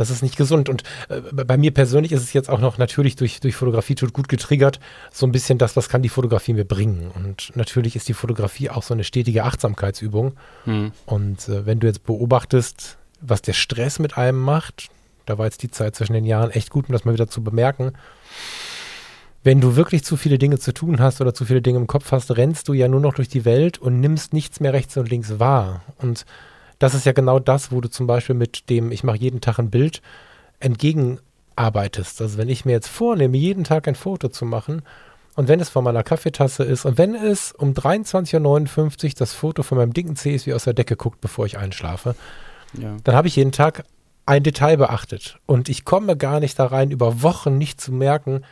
das ist nicht gesund. Und äh, bei mir persönlich ist es jetzt auch noch natürlich durch, durch Fotografie tut gut getriggert, so ein bisschen das, was kann die Fotografie mir bringen. Und natürlich ist die Fotografie auch so eine stetige Achtsamkeitsübung. Mhm. Und äh, wenn du jetzt beobachtest, was der Stress mit einem macht, da war jetzt die Zeit zwischen den Jahren echt gut, um das mal wieder zu bemerken. Wenn du wirklich zu viele Dinge zu tun hast oder zu viele Dinge im Kopf hast, rennst du ja nur noch durch die Welt und nimmst nichts mehr rechts und links wahr. Und das ist ja genau das, wo du zum Beispiel mit dem, ich mache jeden Tag ein Bild, entgegenarbeitest. Also wenn ich mir jetzt vornehme, jeden Tag ein Foto zu machen, und wenn es von meiner Kaffeetasse ist und wenn es um 23.59 Uhr das Foto von meinem dicken Zeh ist, wie aus der Decke guckt, bevor ich einschlafe, ja. dann habe ich jeden Tag ein Detail beachtet. Und ich komme gar nicht da rein, über Wochen nicht zu merken,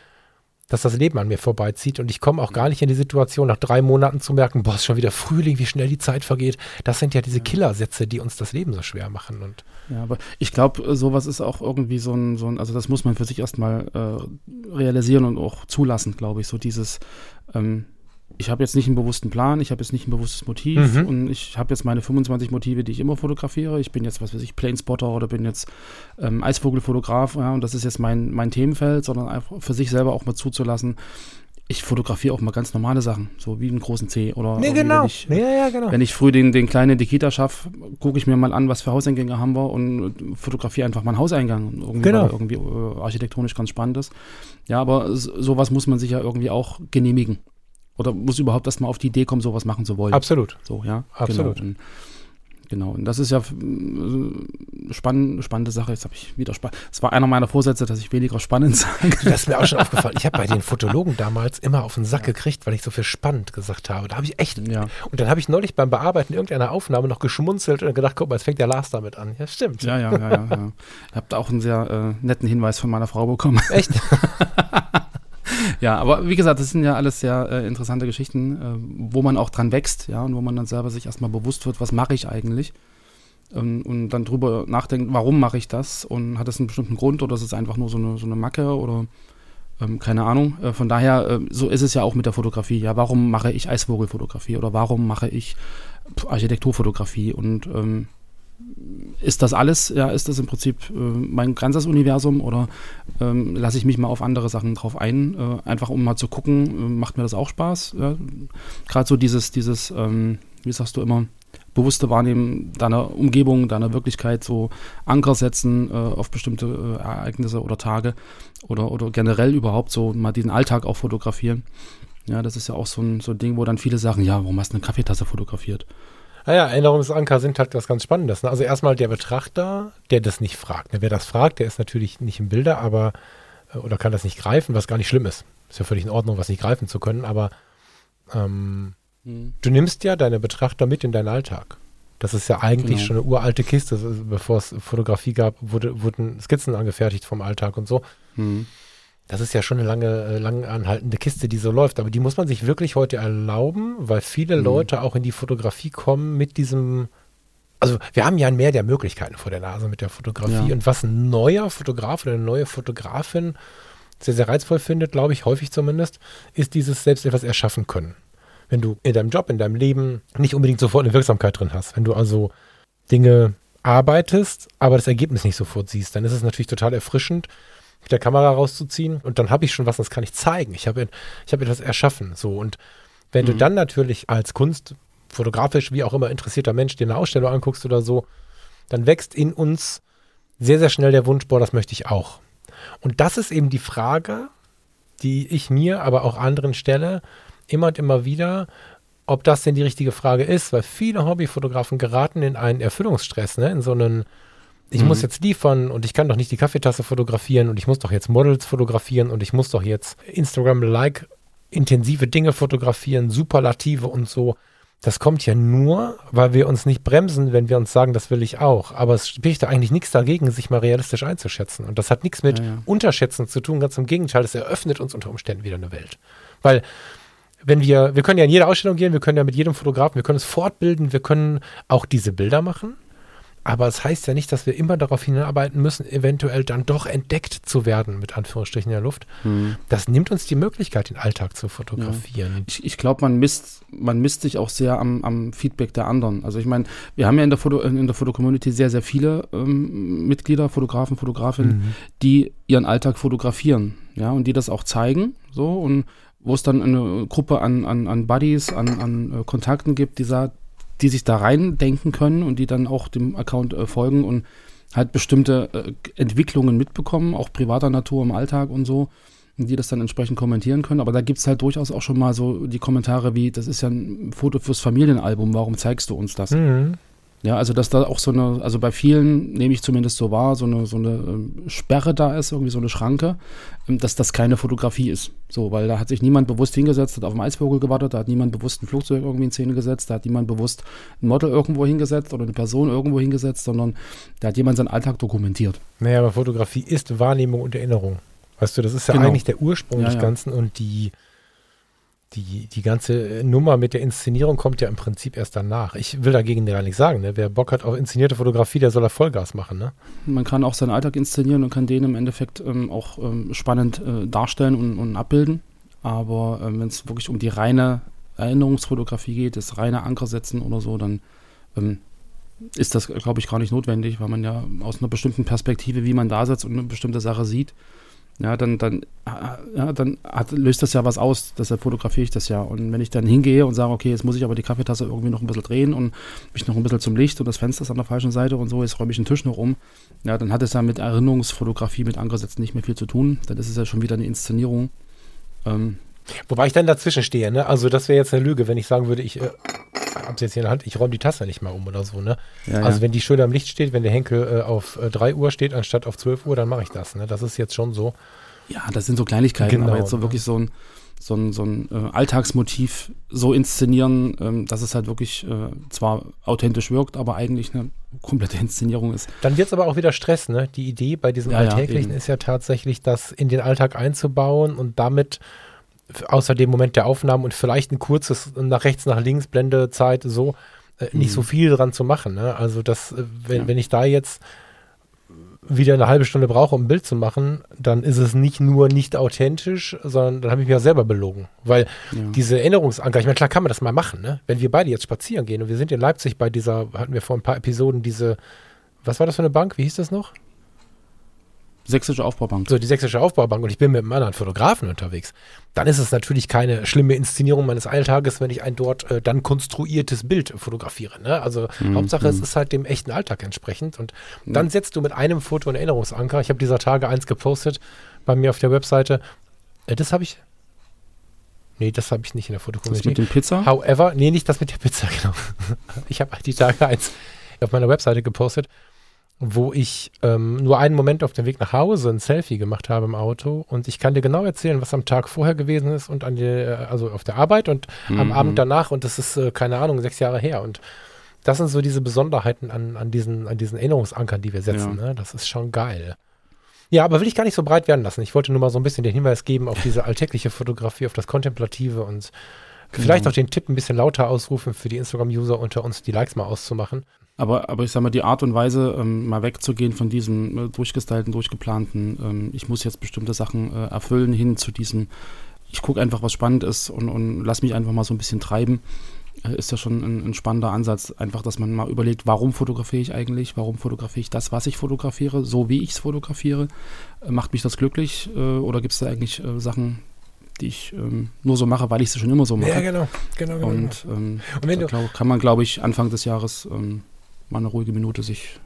dass das Leben an mir vorbeizieht und ich komme auch gar nicht in die Situation, nach drei Monaten zu merken, boah, ist schon wieder Frühling, wie schnell die Zeit vergeht. Das sind ja diese Killersätze, die uns das Leben so schwer machen. Und ja, aber ich glaube, sowas ist auch irgendwie so ein, so ein, also das muss man für sich erstmal äh, realisieren und auch zulassen, glaube ich, so dieses, ähm, ich habe jetzt nicht einen bewussten Plan, ich habe jetzt nicht ein bewusstes Motiv mhm. und ich habe jetzt meine 25 Motive, die ich immer fotografiere. Ich bin jetzt, was weiß ich, Planespotter oder bin jetzt ähm, Eisvogelfotograf ja, und das ist jetzt mein, mein Themenfeld, sondern einfach für sich selber auch mal zuzulassen. Ich fotografiere auch mal ganz normale Sachen, so wie einen großen C oder nee, genau. wenn, ich, ja, ja, genau. wenn ich früh den, den kleinen Nikita schaffe, gucke ich mir mal an, was für Hauseingänge haben wir und fotografiere einfach mal einen Hauseingang, irgendwie, genau. irgendwie äh, architektonisch ganz spannend ist. Ja, aber sowas muss man sich ja irgendwie auch genehmigen. Oder muss überhaupt erst mal auf die Idee kommen, sowas machen zu wollen. Absolut. So, ja. Absolut. Genau. Und, genau. Und das ist ja äh, spann spannende Sache. Jetzt habe ich wieder spannend. Es war einer meiner Vorsätze, dass ich weniger spannend [LAUGHS] sage. Das ist mir auch schon aufgefallen. Ich habe bei den Fotologen damals immer auf den Sack gekriegt, weil ich so viel spannend gesagt habe. Da habe ich echt. Ja. Und dann habe ich neulich beim Bearbeiten irgendeiner Aufnahme noch geschmunzelt und gedacht, guck mal, jetzt fängt der Lars damit an. Ja, stimmt. Ja, ja, ja, ja. ja. [LAUGHS] Ich habe da auch einen sehr äh, netten Hinweis von meiner Frau bekommen. Echt? [LAUGHS] ja, aber wie gesagt, das sind ja alles sehr äh, interessante Geschichten, äh, wo man auch dran wächst, ja, und wo man dann selber sich erstmal bewusst wird, was mache ich eigentlich? Ähm, und dann drüber nachdenkt, warum mache ich das? Und hat das einen bestimmten Grund oder ist es einfach nur so eine, so eine Macke oder ähm, keine Ahnung. Äh, von daher, äh, so ist es ja auch mit der Fotografie. Ja, warum mache ich Eisvogelfotografie oder warum mache ich Architekturfotografie? Und ähm, ist das alles? Ja, ist das im Prinzip äh, mein ganzes Universum oder ähm, lasse ich mich mal auf andere Sachen drauf ein, äh, einfach um mal zu gucken, äh, macht mir das auch Spaß? Ja? Gerade so dieses, dieses, ähm, wie sagst du immer, bewusste Wahrnehmen deiner Umgebung, deiner Wirklichkeit, so Anker setzen äh, auf bestimmte äh, Ereignisse oder Tage oder, oder generell überhaupt so mal diesen Alltag auch fotografieren. Ja, das ist ja auch so ein, so ein Ding, wo dann viele sagen, ja, warum hast du eine Kaffeetasse fotografiert? Naja, Erinnerungsanker sind halt was ganz Spannendes. Ne? Also erstmal der Betrachter, der das nicht fragt. Ne? Wer das fragt, der ist natürlich nicht im Bilder, aber äh, oder kann das nicht greifen, was gar nicht schlimm ist. Ist ja völlig in Ordnung, was nicht greifen zu können, aber ähm, hm. du nimmst ja deine Betrachter mit in deinen Alltag. Das ist ja eigentlich genau. schon eine uralte Kiste. Bevor es Fotografie gab, wurde, wurden Skizzen angefertigt vom Alltag und so. Hm. Das ist ja schon eine lange, äh, lang anhaltende Kiste, die so läuft. Aber die muss man sich wirklich heute erlauben, weil viele hm. Leute auch in die Fotografie kommen mit diesem. Also wir haben ja ein Meer der Möglichkeiten vor der Nase mit der Fotografie. Ja. Und was ein neuer Fotograf oder eine neue Fotografin sehr, sehr reizvoll findet, glaube ich, häufig zumindest, ist dieses selbst etwas erschaffen können wenn du in deinem Job, in deinem Leben nicht unbedingt sofort eine Wirksamkeit drin hast. Wenn du also Dinge arbeitest, aber das Ergebnis nicht sofort siehst, dann ist es natürlich total erfrischend, mit der Kamera rauszuziehen und dann habe ich schon was, das kann ich zeigen. Ich habe ich hab etwas erschaffen. So und wenn mhm. du dann natürlich als Kunst, fotografisch, wie auch immer interessierter Mensch dir eine Ausstellung anguckst oder so, dann wächst in uns sehr, sehr schnell der Wunsch, boah, das möchte ich auch. Und das ist eben die Frage, die ich mir, aber auch anderen stelle, immer und immer wieder, ob das denn die richtige Frage ist, weil viele Hobbyfotografen geraten in einen Erfüllungsstress, ne? in so einen, ich mhm. muss jetzt liefern und ich kann doch nicht die Kaffeetasse fotografieren und ich muss doch jetzt Models fotografieren und ich muss doch jetzt Instagram-like intensive Dinge fotografieren, Superlative und so. Das kommt ja nur, weil wir uns nicht bremsen, wenn wir uns sagen, das will ich auch. Aber es spricht da eigentlich nichts dagegen, sich mal realistisch einzuschätzen. Und das hat nichts mit ja, ja. Unterschätzen zu tun, ganz im Gegenteil, es eröffnet uns unter Umständen wieder eine Welt. Weil wenn wir, wir können ja in jede Ausstellung gehen, wir können ja mit jedem Fotografen, wir können es fortbilden, wir können auch diese Bilder machen. Aber es das heißt ja nicht, dass wir immer darauf hinarbeiten müssen, eventuell dann doch entdeckt zu werden, mit Anführungsstrichen in der Luft. Hm. Das nimmt uns die Möglichkeit, den Alltag zu fotografieren. Ja. Ich, ich glaube, man misst, man misst sich auch sehr am, am Feedback der anderen. Also ich meine, wir haben ja in der Foto, in der Foto-Community sehr, sehr viele ähm, Mitglieder, Fotografen, Fotografinnen, mhm. die ihren Alltag fotografieren, ja, und die das auch zeigen. So und wo es dann eine Gruppe an, an, an Buddies, an, an äh, Kontakten gibt, die, die sich da reindenken können und die dann auch dem Account äh, folgen und halt bestimmte äh, Entwicklungen mitbekommen, auch privater Natur im Alltag und so, die das dann entsprechend kommentieren können. Aber da gibt es halt durchaus auch schon mal so die Kommentare wie, das ist ja ein Foto fürs Familienalbum, warum zeigst du uns das? Mhm. Ja, also dass da auch so eine, also bei vielen nehme ich zumindest so wahr, so eine, so eine ähm, Sperre da ist, irgendwie so eine Schranke, ähm, dass das keine Fotografie ist. So, weil da hat sich niemand bewusst hingesetzt, hat auf einen Eisvogel gewartet, da hat niemand bewusst ein Flugzeug irgendwie in Szene gesetzt, da hat niemand bewusst ein Model irgendwo hingesetzt oder eine Person irgendwo hingesetzt, sondern da hat jemand seinen Alltag dokumentiert. Naja, aber Fotografie ist Wahrnehmung und Erinnerung. Weißt du, das ist ja genau. eigentlich der Ursprung ja, des Ganzen und die die, die ganze Nummer mit der Inszenierung kommt ja im Prinzip erst danach. Ich will dagegen gar nichts sagen. Ne? Wer Bock hat auf inszenierte Fotografie, der soll er Vollgas machen. Ne? Man kann auch seinen Alltag inszenieren und kann den im Endeffekt ähm, auch ähm, spannend äh, darstellen und, und, abbilden. Aber ähm, wenn es wirklich um die reine Erinnerungsfotografie geht, das reine Anker setzen oder so, dann ähm, ist das, glaube ich, gar nicht notwendig, weil man ja aus einer bestimmten Perspektive, wie man da sitzt und eine bestimmte Sache sieht, ja, dann, dann, ja, dann hat, löst das ja was aus, deshalb fotografiere ich das ja. Und wenn ich dann hingehe und sage, okay, jetzt muss ich aber die Kaffeetasse irgendwie noch ein bisschen drehen und mich noch ein bisschen zum Licht und das Fenster ist an der falschen Seite und so, jetzt räume ich den Tisch noch um, ja, dann hat es ja mit Erinnerungsfotografie, mit Ankersätzen nicht mehr viel zu tun. Dann ist es ja schon wieder eine Inszenierung. Ähm, Wobei ich dann dazwischen stehe, ne? Also das wäre jetzt eine Lüge, wenn ich sagen würde, ich äh, hab's jetzt hier in der Hand, ich räume die Tasse nicht mal um oder so, ne? Ja, also ja. wenn die schön am Licht steht, wenn der Henkel äh, auf äh, 3 Uhr steht, anstatt auf 12 Uhr, dann mache ich das, ne? Das ist jetzt schon so. Ja, das sind so Kleinigkeiten, genau, aber jetzt so ne? wirklich so ein, so ein, so ein äh, Alltagsmotiv so inszenieren, ähm, dass es halt wirklich äh, zwar authentisch wirkt, aber eigentlich eine komplette Inszenierung ist. Dann wird es aber auch wieder Stress, ne? Die Idee bei diesem ja, Alltäglichen ja, ist ja tatsächlich, das in den Alltag einzubauen und damit außer dem Moment der Aufnahmen und vielleicht ein kurzes nach rechts, nach links, Blendezeit, so, äh, nicht so viel dran zu machen. Ne? Also das, äh, wenn, Ja. wenn ich da jetzt wieder eine halbe Stunde brauche, um ein Bild zu machen, dann ist es nicht nur nicht authentisch, sondern dann habe ich mich ja selber belogen. Weil Ja. diese Erinnerungsanker, ich meine, klar kann man das mal machen, ne? Wenn wir beide jetzt spazieren gehen und wir sind in Leipzig bei dieser, hatten wir vor ein paar Episoden diese, was war das für eine Bank? Wie hieß das noch? Sächsische Aufbaubank. so die sächsische Aufbaubank und ich bin mit einem anderen Fotografen unterwegs, dann ist es natürlich keine schlimme Inszenierung meines Alltages, wenn ich ein dort äh, dann konstruiertes Bild fotografiere. Ne? Also Mhm, Hauptsache, es mhm. ist halt dem echten Alltag entsprechend. Und dann setzt du mit einem Foto einen Erinnerungsanker. Ich habe dieser Tage eins gepostet bei mir auf der Webseite. Äh, das habe ich. Nee, das habe ich nicht in der Das Fotocommunity. mit dem Pizza? However, nee, nicht das mit der Pizza, [LAUGHS] genau. Ich habe die Tage eins auf meiner Webseite gepostet, wo ich ähm, nur einen Moment auf dem Weg nach Hause ein Selfie gemacht habe im Auto und ich kann dir genau erzählen, was am Tag vorher gewesen ist und an der, also auf der Arbeit und am Mhm. Abend danach und das ist, äh, keine Ahnung, sechs Jahre her und das sind so diese Besonderheiten an, an, diesen, an diesen Erinnerungsankern, die wir setzen. Ja. Ne? Das ist schon geil. Ja, aber will ich gar nicht so breit werden lassen. Ich wollte nur mal so ein bisschen den Hinweis geben auf diese alltägliche Fotografie, auf das Kontemplative und vielleicht Genau. auch den Tipp ein bisschen lauter ausrufen für die Instagram-User unter uns, die Likes mal auszumachen. Aber, aber ich sag mal, die Art und Weise, ähm, mal wegzugehen von diesem äh, durchgestylten, durchgeplanten, ähm, ich muss jetzt bestimmte Sachen äh, erfüllen, hin zu diesem, ich gucke einfach, was spannend ist und, und lass mich einfach mal so ein bisschen treiben, äh, ist ja schon ein, ein spannender Ansatz. Einfach, dass man mal überlegt, warum fotografiere ich eigentlich, warum fotografiere ich das, was ich fotografiere, so wie ich es fotografiere. Äh, macht mich das glücklich äh, oder gibt es da eigentlich äh, Sachen, die ich ähm, nur so mache, weil ich sie schon immer so mache? genau, genau, Und, ähm, Und da glaub, kann man, glaube ich, Anfang des Jahres ähm, mal eine ruhige Minute sich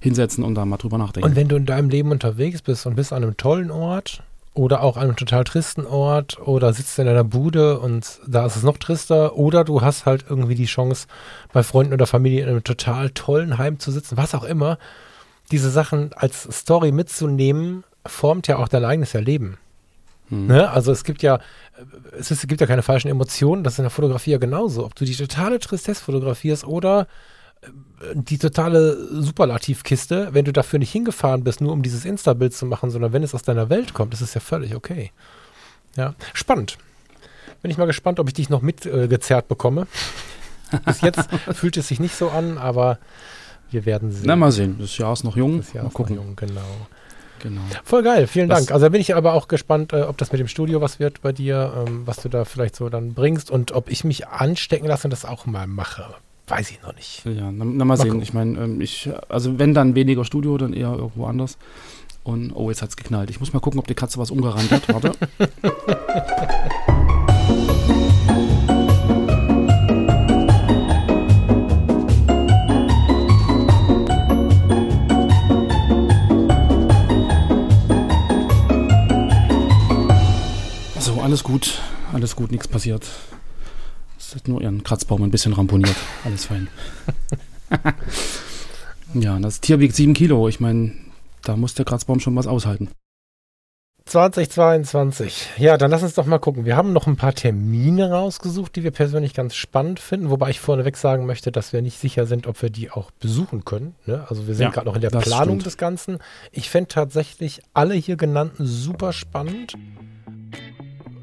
hinsetzen und da mal drüber nachdenken. Und wenn du in deinem Leben unterwegs bist und bist an einem tollen Ort oder auch an einem total tristen Ort oder sitzt in einer Bude und da ist es noch trister oder du hast halt irgendwie die Chance, bei Freunden oder Familie in einem total tollen Heim zu sitzen, was auch immer, diese Sachen als Story mitzunehmen, formt ja auch dein eigenes Erleben. Hm. Ne? Also es gibt ja, es, ist, es gibt ja keine falschen Emotionen, das ist in der Fotografie ja genauso. Ob du die totale Tristesse fotografierst oder die totale Superlativkiste, wenn du dafür nicht hingefahren bist, nur um dieses Insta-Bild zu machen, sondern wenn es aus deiner Welt kommt, ist es ja völlig okay. Ja, spannend. Bin ich mal gespannt, ob ich dich noch mitgezerrt äh, bekomme. [LAUGHS] Bis jetzt fühlt es sich nicht so an, aber wir werden sehen. Na, mal sehen. Das Jahr ist noch jung. Das Jahr mal ist noch gucken. jung, genau. Genau. Voll geil, vielen Was- Dank. Also da bin ich aber auch gespannt, äh, ob das mit dem Studio was wird bei dir, ähm, was du da vielleicht so dann bringst und ob ich mich anstecken lasse und das auch mal mache. Weiß ich noch nicht. Ja, na, na mal, sehen. gucken. Ich meine, ähm, ich, also wenn dann weniger Studio, dann eher irgendwo anders. Und oh, jetzt hat's geknallt. Ich muss mal gucken, ob die Katze was umgerannt hat. Warte. [LAUGHS] So, alles gut. Alles gut, nichts passiert. Es hat nur ihren Kratzbaum ein bisschen ramponiert. Alles fein. [LAUGHS] ja, das Tier wiegt sieben Kilo. Ich meine, da muss der Kratzbaum schon was aushalten. 2022. Ja, dann lass uns doch mal gucken. Wir haben noch ein paar Termine rausgesucht, die wir persönlich ganz spannend finden, wobei ich vorneweg sagen möchte, dass wir nicht sicher sind, ob wir die auch besuchen können. Ne? Also wir sind Ja, gerade noch in der Planung stimmt. des Ganzen. Ich fände tatsächlich alle hier genannten super spannend.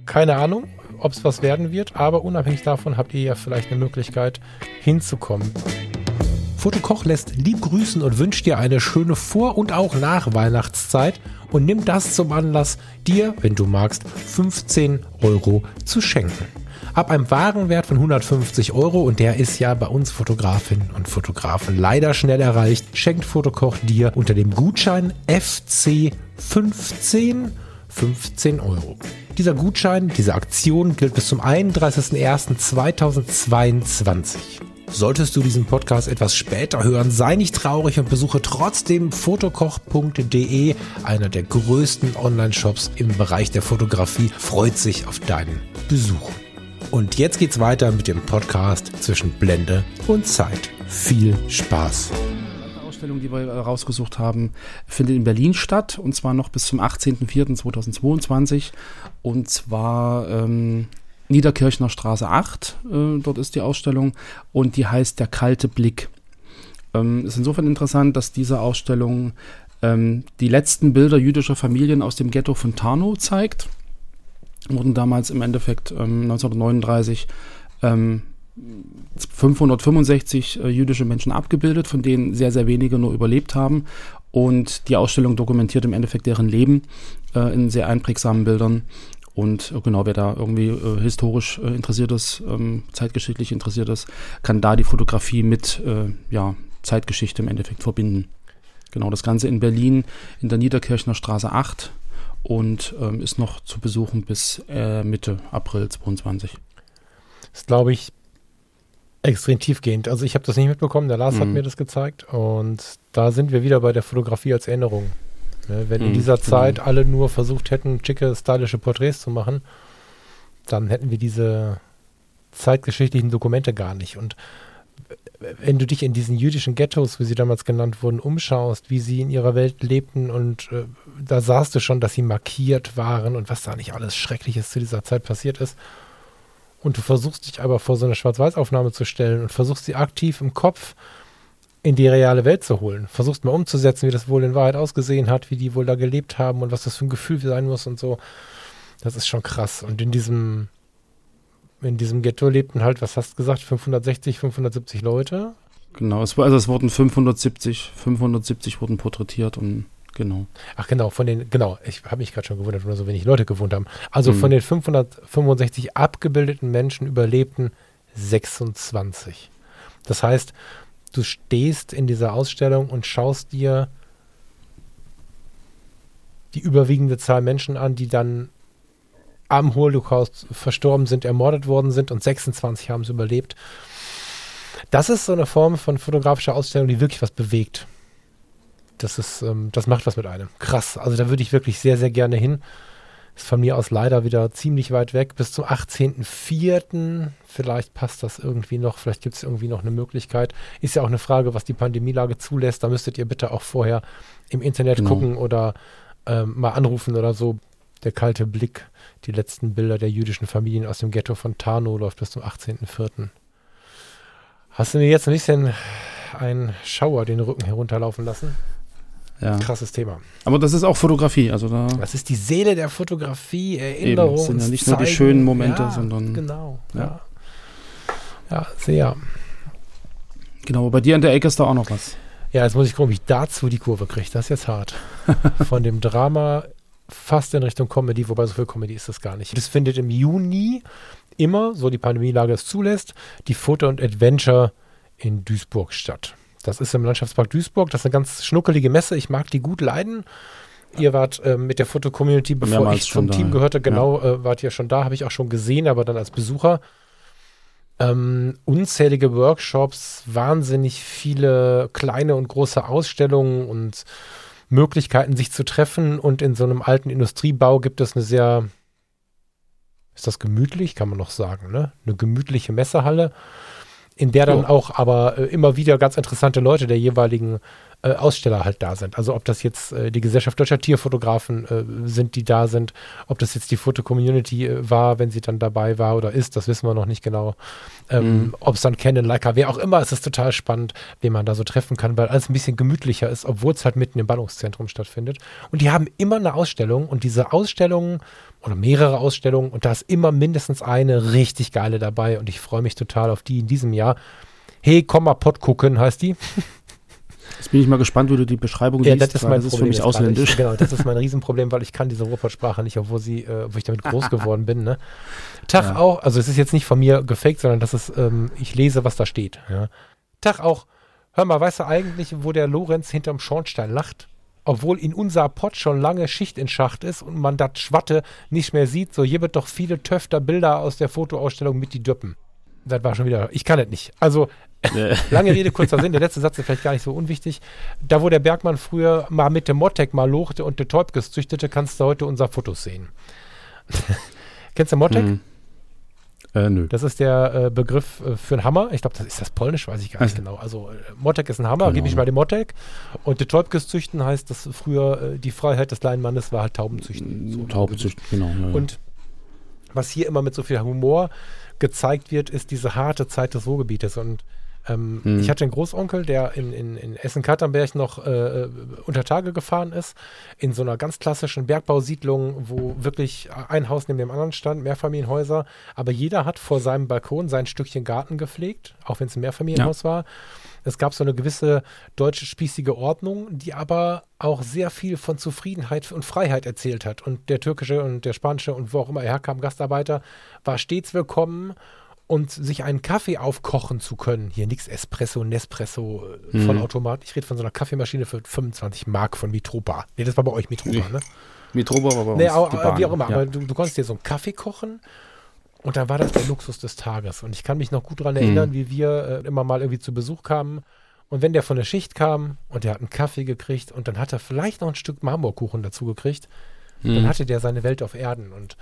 Keine Ahnung, ob es was werden wird, aber unabhängig davon habt ihr ja vielleicht eine Möglichkeit hinzukommen. Fotokoch lässt lieb grüßen und wünscht dir eine schöne Vor- und auch Nachweihnachtszeit und nimm das zum Anlass, dir, wenn du magst, 15 Euro zu schenken. Ab einem Warenwert von 150 Euro, und der ist ja bei uns Fotografinnen und Fotografen leider schnell erreicht, schenkt Fotokoch dir unter dem Gutschein FC15 15 Euro. Dieser Gutschein, diese Aktion gilt bis zum 31.01.2022. Solltest du diesen Podcast etwas später hören, sei nicht traurig und besuche trotzdem fotokoch.de, einer der größten Online-Shops im Bereich der Fotografie, freut sich auf deinen Besuch. Und jetzt geht's weiter mit dem Podcast zwischen Blende und Zeit. Viel Spaß. Ausstellung, die wir äh, rausgesucht haben, findet in Berlin statt und zwar noch bis zum 18.04.2022 und zwar ähm, Niederkirchner Straße 8. Äh, dort ist die Ausstellung und die heißt Der kalte Blick. Ähm, ist insofern interessant, dass diese Ausstellung ähm, die letzten Bilder jüdischer Familien aus dem Ghetto von Tarnow zeigt. wurden damals im Endeffekt ähm, 1939 ähm, 565 äh, jüdische Menschen abgebildet, von denen sehr, sehr wenige nur überlebt haben. Und die Ausstellung dokumentiert im Endeffekt deren Leben äh, in sehr einprägsamen Bildern. Und äh, genau, wer da irgendwie äh, historisch äh, interessiert ist, ähm, zeitgeschichtlich interessiert ist, kann da die Fotografie mit äh, ja, Zeitgeschichte im Endeffekt verbinden. Genau, das Ganze in Berlin in der Niederkirchner Straße 8 und ähm, ist noch zu besuchen bis Mitte April 22. Das glaube ich, extrem tiefgehend. Also ich habe das nicht mitbekommen, der Lars mhm. hat mir das gezeigt und da sind wir wieder bei der Fotografie als Erinnerung. Ne? Wenn mhm. in dieser Zeit mhm. alle nur versucht hätten, schicke, stylische Porträts zu machen, dann hätten wir diese zeitgeschichtlichen Dokumente gar nicht. Und wenn du dich in diesen jüdischen Ghettos, wie sie damals genannt wurden, umschaust, wie sie in ihrer Welt lebten und äh, da sahst du schon, dass sie markiert waren und was da nicht alles Schreckliches zu dieser Zeit passiert ist. Und du versuchst dich aber vor so eine Schwarz-Weiß-Aufnahme zu stellen und versuchst sie aktiv im Kopf in die reale Welt zu holen. Versuchst mal umzusetzen, wie das wohl in Wahrheit ausgesehen hat, wie die wohl da gelebt haben und was das für ein Gefühl sein muss und so. Das ist schon krass. Und in diesem in diesem Ghetto lebten halt, was hast du gesagt, 560, 570 Leute? Genau, es, war, also es wurden 570, 570 wurden porträtiert und genau. Ach genau, von den, genau, ich habe mich gerade schon gewundert, wo so wenig Leute gewohnt haben. Also mhm. von den 565 abgebildeten Menschen überlebten 26. Das heißt, du stehst in dieser Ausstellung und schaust dir die überwiegende Zahl Menschen an, die dann am Holocaust verstorben sind, ermordet worden sind und 26 haben es überlebt. Das ist so eine Form von fotografischer Ausstellung, die wirklich was bewegt. Das ist, ähm, das macht was mit einem. Krass. Also da würde ich wirklich sehr, sehr gerne hin. Ist von mir aus leider wieder ziemlich weit weg. Bis zum 18.04. Vielleicht passt das irgendwie noch. Vielleicht gibt es irgendwie noch eine Möglichkeit. Ist ja auch eine Frage, was die Pandemielage zulässt. Da müsstet ihr bitte auch vorher im Internet genau. gucken oder ähm, mal anrufen oder so. Der kalte Blick die letzten Bilder der jüdischen Familien aus dem Ghetto von Tarnow läuft bis zum 18.04. Hast du mir jetzt ein bisschen einen Schauer den Rücken herunterlaufen lassen? Ja. Krasses Thema. Aber das ist auch Fotografie. Also da das ist die Seele der Fotografie, Erinnerung. Das sind ja nicht nur die schönen Momente, ja, sondern. Genau, ja. Ja, sehr. Genau, bei dir an der Ecke ist da auch noch was. Ja, jetzt muss ich gucken, wie ich dazu die Kurve kriege. Das ist jetzt hart. [LAUGHS] Von dem Drama fast in Richtung Comedy, wobei so viel Comedy ist das gar nicht. Das findet im Juni immer, so die Pandemielage es zulässt, die Foto und Adventure in Duisburg statt. Das ist im Landschaftspark Duisburg. Das ist eine ganz schnuckelige Messe. Ich mag die gut leiden. Ihr wart äh, mit der Foto-Community, bevor Mehrmals ich zum Team da, gehörte, genau, ja. äh, wart ihr schon da, habe ich auch schon gesehen, aber dann als Besucher. Ähm, unzählige Workshops, wahnsinnig viele kleine und große Ausstellungen und Möglichkeiten, sich zu treffen. Und in so einem alten Industriebau gibt es eine sehr, ist das gemütlich, kann man noch sagen, ne? Eine gemütliche Messehalle, in der dann oh. auch aber äh, immer wieder ganz interessante Leute der jeweiligen äh, Aussteller halt da sind. Also ob das jetzt äh, die Gesellschaft deutscher Tierfotografen äh, sind, die da sind, ob das jetzt die Foto-Community äh, war, wenn sie dann dabei war oder ist, das wissen wir noch nicht genau. Ähm, mhm. Ob es dann Canon, Leica, wer auch immer, es ist total spannend, wen man da so treffen kann, weil alles ein bisschen gemütlicher ist, obwohl es halt mitten im Ballungszentrum stattfindet. Und die haben immer eine Ausstellung und diese Ausstellungen oder mehrere Ausstellungen und da ist immer mindestens eine richtig geile dabei und ich freue mich total auf die in diesem Jahr. Hey, komm mal Pott gucken, heißt die. [LAUGHS] Jetzt bin ich mal gespannt, wie du die Beschreibung ja, liest. Das ist, mein das ist für mich ausländisch. Ich, genau, das ist mein Riesenproblem, weil ich kann diese Ruhrpott-Sprache nicht, obwohl sie, äh, wo ich damit groß [LAUGHS] geworden bin. Ne? Tag ja. auch, also es ist jetzt nicht von mir gefaked, sondern das ist, ähm, ich lese, was da steht. Ja. Tag auch, hör mal, weißt du eigentlich, wo der Lorenz hinterm Schornstein lacht? Obwohl in unser Pott schon lange Schicht in Schacht ist und man das Schwatte nicht mehr sieht, so hier wird doch viele Töfter Bilder aus der Fotoausstellung mit die Döppen. Das war schon wieder, ich kann es nicht. Also [LAUGHS] Lange Rede, kurzer Sinn. Der letzte Satz ist vielleicht gar nicht so unwichtig. Da, wo der Bergmann früher mal mit dem Mottek mal lochte und der Teubkes züchtete, kannst du heute unser Fotos sehen. [LAUGHS] Kennst du Mottek? Hm. Äh, nö. Das ist der äh, Begriff äh, für einen Hammer. Ich glaube, das ist das Polnisch, weiß ich gar nicht genau. Also äh, Mottek ist ein Hammer, genau. gebe ich mal den Mottek. Und der Teubkes züchten heißt, dass früher äh, die Freiheit des kleinen Mannes war halt Taubenzüchten. So Taubenzüchten, genau. Ja, ja. Und was hier immer mit so viel Humor gezeigt wird, ist diese harte Zeit des Ruhrgebietes. Und Ähm, mhm. Ich hatte einen Großonkel, der in, in, in Essen-Katernberg noch äh, unter Tage gefahren ist, in so einer ganz klassischen Bergbausiedlung, wo wirklich ein Haus neben dem anderen stand, Mehrfamilienhäuser, aber jeder hat vor seinem Balkon sein Stückchen Garten gepflegt, auch wenn es ein Mehrfamilienhaus ja. war. Es gab so eine gewisse deutsche spießige Ordnung, die aber auch sehr viel von Zufriedenheit und Freiheit erzählt hat. Und der türkische und der spanische und wo auch immer er herkam, Gastarbeiter, war stets willkommen und sich einen Kaffee aufkochen zu können. Hier nichts Espresso, Nespresso, äh, mhm. Vollautomat. Ich rede von so einer Kaffeemaschine für 25 Mark von Mitropa. Nee, das war bei euch Mitropa, ne? Mitropa war bei uns nee, auch, Wie auch immer, ja. aber du, du konntest dir so einen Kaffee kochen und dann war das der Luxus des Tages. Und ich kann mich noch gut daran erinnern, mhm. wie wir äh, immer mal irgendwie zu Besuch kamen. Und wenn der von der Schicht kam und der hat einen Kaffee gekriegt und dann hat er vielleicht noch ein Stück Marmorkuchen dazu gekriegt, mhm. dann hatte der seine Welt auf Erden. Und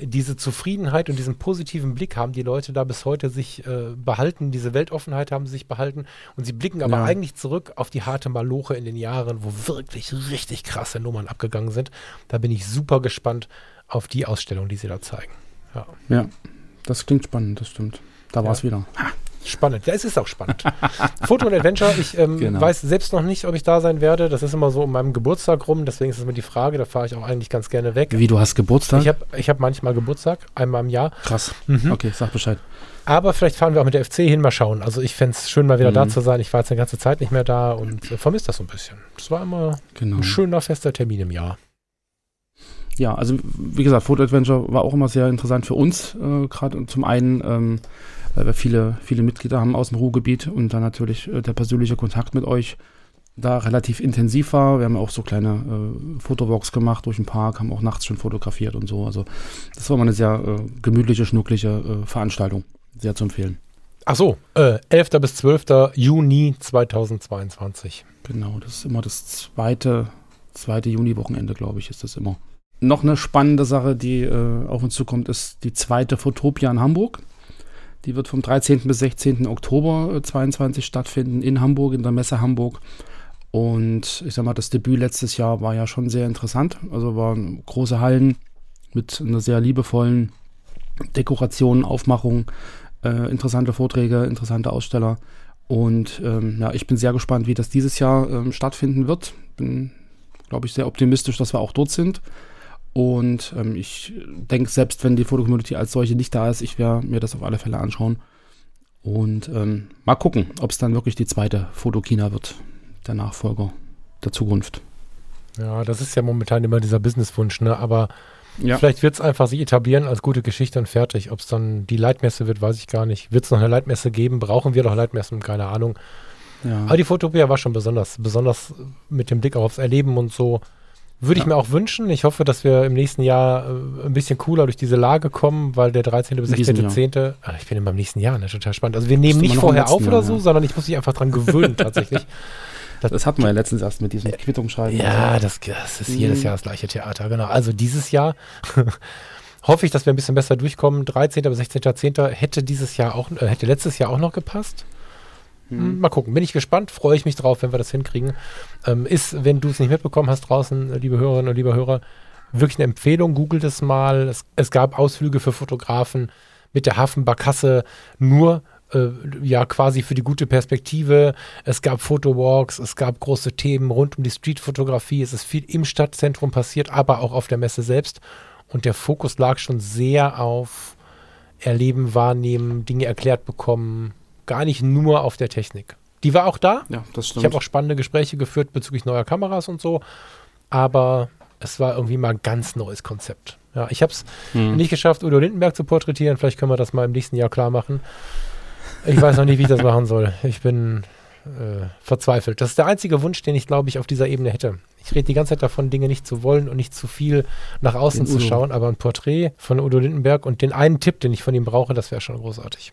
diese Zufriedenheit und diesen positiven Blick haben die Leute da bis heute sich äh, behalten. Diese Weltoffenheit haben sie sich behalten. Und sie blicken aber ja. eigentlich zurück auf die harte Maloche in den Jahren, wo wirklich richtig krasse Nummern abgegangen sind. Da bin ich super gespannt auf die Ausstellung, die sie da zeigen. Ja, ja das klingt spannend, das stimmt. Da ja. war es wieder. Ha. Spannend. Ja, es ist auch spannend. [LAUGHS] Foto und Adventure, ich ähm, genau. weiß selbst noch nicht, ob ich da sein werde. Das ist immer so um meinem Geburtstag rum, deswegen ist es mir die Frage, da fahre ich auch eigentlich ganz gerne weg. Wie, du hast Geburtstag? Ich habe ich hab manchmal Geburtstag, einmal im Jahr. Krass. Mhm. Okay, sag Bescheid. Aber vielleicht fahren wir auch mit der FC hin, mal schauen. Also ich fände es schön, mal wieder mhm. da zu sein. Ich war jetzt eine ganze Zeit nicht mehr da und äh, vermisse das so ein bisschen. Das war immer genau. ein schöner, fester Termin im Jahr ja, also wie gesagt, Photo Adventure war auch immer sehr interessant für uns, äh, gerade zum einen, ähm, weil wir viele, viele Mitglieder haben aus dem Ruhrgebiet und dann natürlich äh, der persönliche Kontakt mit euch da relativ intensiv war. Wir haben auch so kleine äh, Fotowalks gemacht durch den Park, haben auch nachts schon fotografiert und so. Also das war mal eine sehr äh, gemütliche, schnuckliche äh, Veranstaltung. Sehr zu empfehlen. Ach so, äh, 11. bis 12. Juni 2022. Genau, das ist immer das zweite, zweite Juni-Wochenende, glaube ich, ist das immer. Noch eine spannende Sache, die äh, auf uns zukommt, ist die zweite Fotopia in Hamburg. Die wird vom 13. bis 16. Oktober 2022 stattfinden in Hamburg, in der Messe Hamburg. Und ich sag mal, das Debüt letztes Jahr war ja schon sehr interessant. Also waren große Hallen mit einer sehr liebevollen Dekoration, Aufmachung, äh, interessante Vorträge, interessante Aussteller. Und ähm, ja, ich bin sehr gespannt, wie das dieses Jahr ähm, stattfinden wird. Bin, glaube ich, sehr optimistisch, dass wir auch dort sind. Und ähm, ich denke, selbst wenn die Fotocommunity als solche nicht da ist, ich werde mir das auf alle Fälle anschauen. Und ähm, mal gucken, ob es dann wirklich die zweite Fotokina wird, der Nachfolger der Zukunft. Ja, das ist ja momentan immer dieser Businesswunsch, ne? Aber ja. vielleicht wird es einfach sich etablieren als gute Geschichte und fertig. Ob es dann die Leitmesse wird, weiß ich gar nicht. Wird es noch eine Leitmesse geben? Brauchen wir noch Leitmessen? Keine Ahnung. Ja. Aber die Fotopia war schon besonders, besonders mit dem Blick aufs Erleben und so. Würde ich mir auch wünschen. Ich hoffe, dass wir im nächsten Jahr äh, ein bisschen cooler durch diese Lage kommen, weil der 13. bis 16.10. Ah, ich bin immer im nächsten Jahr, ne? total spannend. Also wir nehmen nicht vorher auf oder so, ja. sondern ich muss mich einfach dran gewöhnen tatsächlich. Das, [LAUGHS] das hatten wir ja letztens erst mit diesem Quittungsschreiben. Ja, das, das, ist jedes mhm. Jahr das gleiche Theater, genau. Also dieses Jahr [LAUGHS] hoffe ich, dass wir ein bisschen besser durchkommen. 13. bis 16.10. hätte dieses Jahr auch, äh, hätte letztes Jahr auch noch gepasst. Hm. Mal gucken. Bin ich gespannt, freue ich mich drauf, wenn wir das hinkriegen. Ähm, ist, wenn du es nicht mitbekommen hast draußen, äh, liebe Hörerinnen und liebe Hörer, wirklich eine Empfehlung. Googelt es mal. Es, es gab Ausflüge für Fotografen mit der Hafenbarkasse nur äh, ja quasi für die gute Perspektive. Es gab Fotowalks, es gab große Themen rund um die Streetfotografie. Es ist viel im Stadtzentrum passiert, aber auch auf der Messe selbst. Und der Fokus lag schon sehr auf Erleben, Wahrnehmen, Dinge erklärt bekommen, gar nicht nur auf der Technik. Die war auch da. Ja, das stimmt. Ich habe auch spannende Gespräche geführt bezüglich neuer Kameras und so. Aber es war irgendwie mal ein ganz neues Konzept. Ja, ich habe es hm. nicht geschafft, Udo Lindenberg zu porträtieren. Vielleicht können wir das mal im nächsten Jahr klar machen. Ich weiß noch nicht, wie ich das machen soll. Ich bin äh, verzweifelt. Das ist der einzige Wunsch, den ich, glaube ich, auf dieser Ebene hätte. Ich rede die ganze Zeit davon, Dinge nicht zu wollen und nicht zu viel nach außen zu schauen, aber ein Porträt von Udo Lindenberg und den einen Tipp, den ich von ihm brauche, das wäre schon großartig.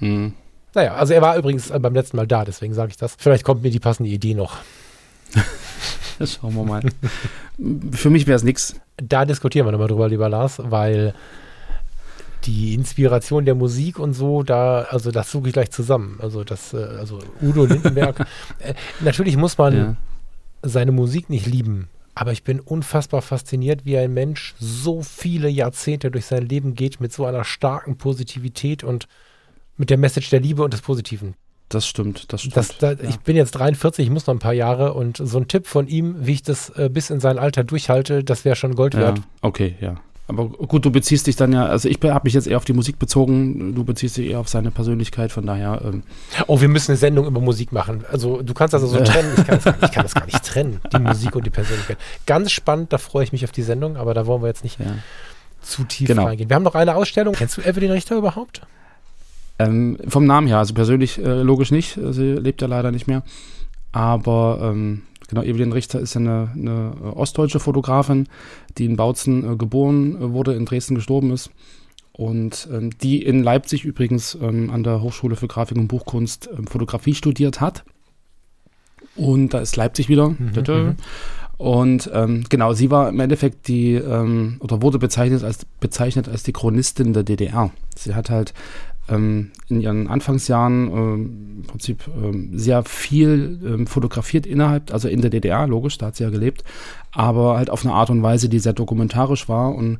Hm. Naja, also er war übrigens beim letzten Mal da, deswegen sage ich das. Vielleicht kommt mir die passende Idee noch. [LAUGHS] Schauen wir mal. Für mich wäre es nichts. Da diskutieren wir nochmal drüber, lieber Lars, weil die Inspiration der Musik und so, da, also das suche ich gleich zusammen. Also das, äh, also Udo Lindenberg. [LAUGHS] äh, natürlich muss man ja. seine Musik nicht lieben, aber ich bin unfassbar fasziniert, wie ein Mensch so viele Jahrzehnte durch sein Leben geht mit so einer starken Positivität und mit der Message der Liebe und des Positiven. Das stimmt, das stimmt. Das, da, ja. Ich bin jetzt 43, ich muss noch ein paar Jahre und so ein Tipp von ihm, wie ich das äh, bis in sein Alter durchhalte, das wäre schon Gold wert. Ja, okay, ja. Aber gut, du beziehst dich dann ja, also ich habe mich jetzt eher auf die Musik bezogen, du beziehst dich eher auf seine Persönlichkeit, von daher. Ähm oh, wir müssen eine Sendung über Musik machen. Also du kannst das also so trennen, ich kann das, ich kann das, gar nicht [LAUGHS] trennen, die Musik und die Persönlichkeit. Ganz spannend, da freue ich mich auf die Sendung, aber da wollen wir jetzt nicht ja. zu tief genau. reingehen. Wir haben noch eine Ausstellung. Kennst du Evelyn Richter überhaupt? Ähm, vom Namen her, also persönlich äh, logisch nicht, sie lebt ja leider nicht mehr. Aber ähm, Genau, Evelyn Richter ist eine, eine ostdeutsche Fotografin, die in Bautzen äh, geboren wurde, in Dresden gestorben ist. Und ähm, die in Leipzig übrigens ähm, an der Hochschule für Grafik und Buchkunst ähm, Fotografie studiert hat. Und da ist Leipzig wieder. Mhm, mhm. und ähm, genau, sie war im Endeffekt die, ähm, oder wurde bezeichnet als, bezeichnet als die Chronistin der DDR. Sie hat halt ähm, in ihren Anfangsjahren ähm, im Prinzip ähm, sehr viel ähm, fotografiert innerhalb, also in der DDR, logisch, da hat sie ja gelebt, aber halt auf eine Art und Weise, die sehr dokumentarisch war und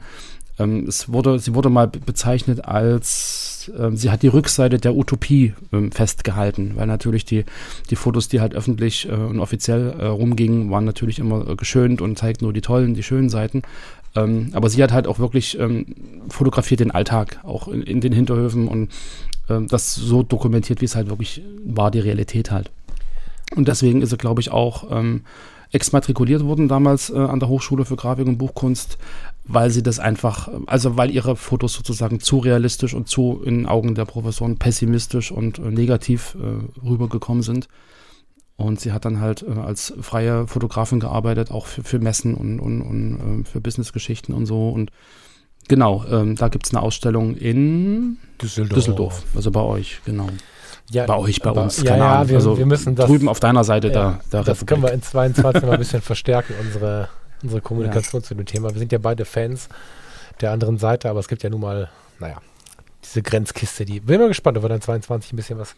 ähm, es wurde, sie wurde mal bezeichnet als, äh, sie hat die Rückseite der Utopie äh, festgehalten, weil natürlich die, die Fotos, die halt öffentlich äh, und offiziell äh, rumgingen, waren natürlich immer äh, geschönt und zeigten nur die tollen, die schönen Seiten. Ähm, aber sie hat halt auch wirklich ähm, fotografiert den Alltag, auch in, in den Hinterhöfen und ähm, das so dokumentiert, wie es halt wirklich war, die Realität halt. Und deswegen ist sie, glaube ich, auch ähm, exmatrikuliert worden damals äh, an der Hochschule für Grafik und Buchkunst, weil sie das einfach, also weil ihre Fotos sozusagen zu realistisch und zu in Augen der Professoren pessimistisch und äh, negativ äh, rübergekommen sind. Und sie hat dann halt äh, als freie Fotografin gearbeitet, auch für, für Messen und, und, und äh, für Businessgeschichten und so. Und genau, ähm, da gibt es eine Ausstellung in Düsseldorf. Düsseldorf. Also bei euch, genau. Ja, bei euch, bei aber, uns, keine ja, Ahnung. Wir, also wir müssen das, drüben auf deiner Seite ja, da. Das können wir in 22 mal ein [LAUGHS] bisschen verstärken, unsere, unsere Kommunikation zu dem Thema. Wir sind ja beide Fans der anderen Seite, aber es gibt ja nun mal, naja, diese Grenzkiste, die. Bin mal gespannt, ob wir dann 22 ein bisschen was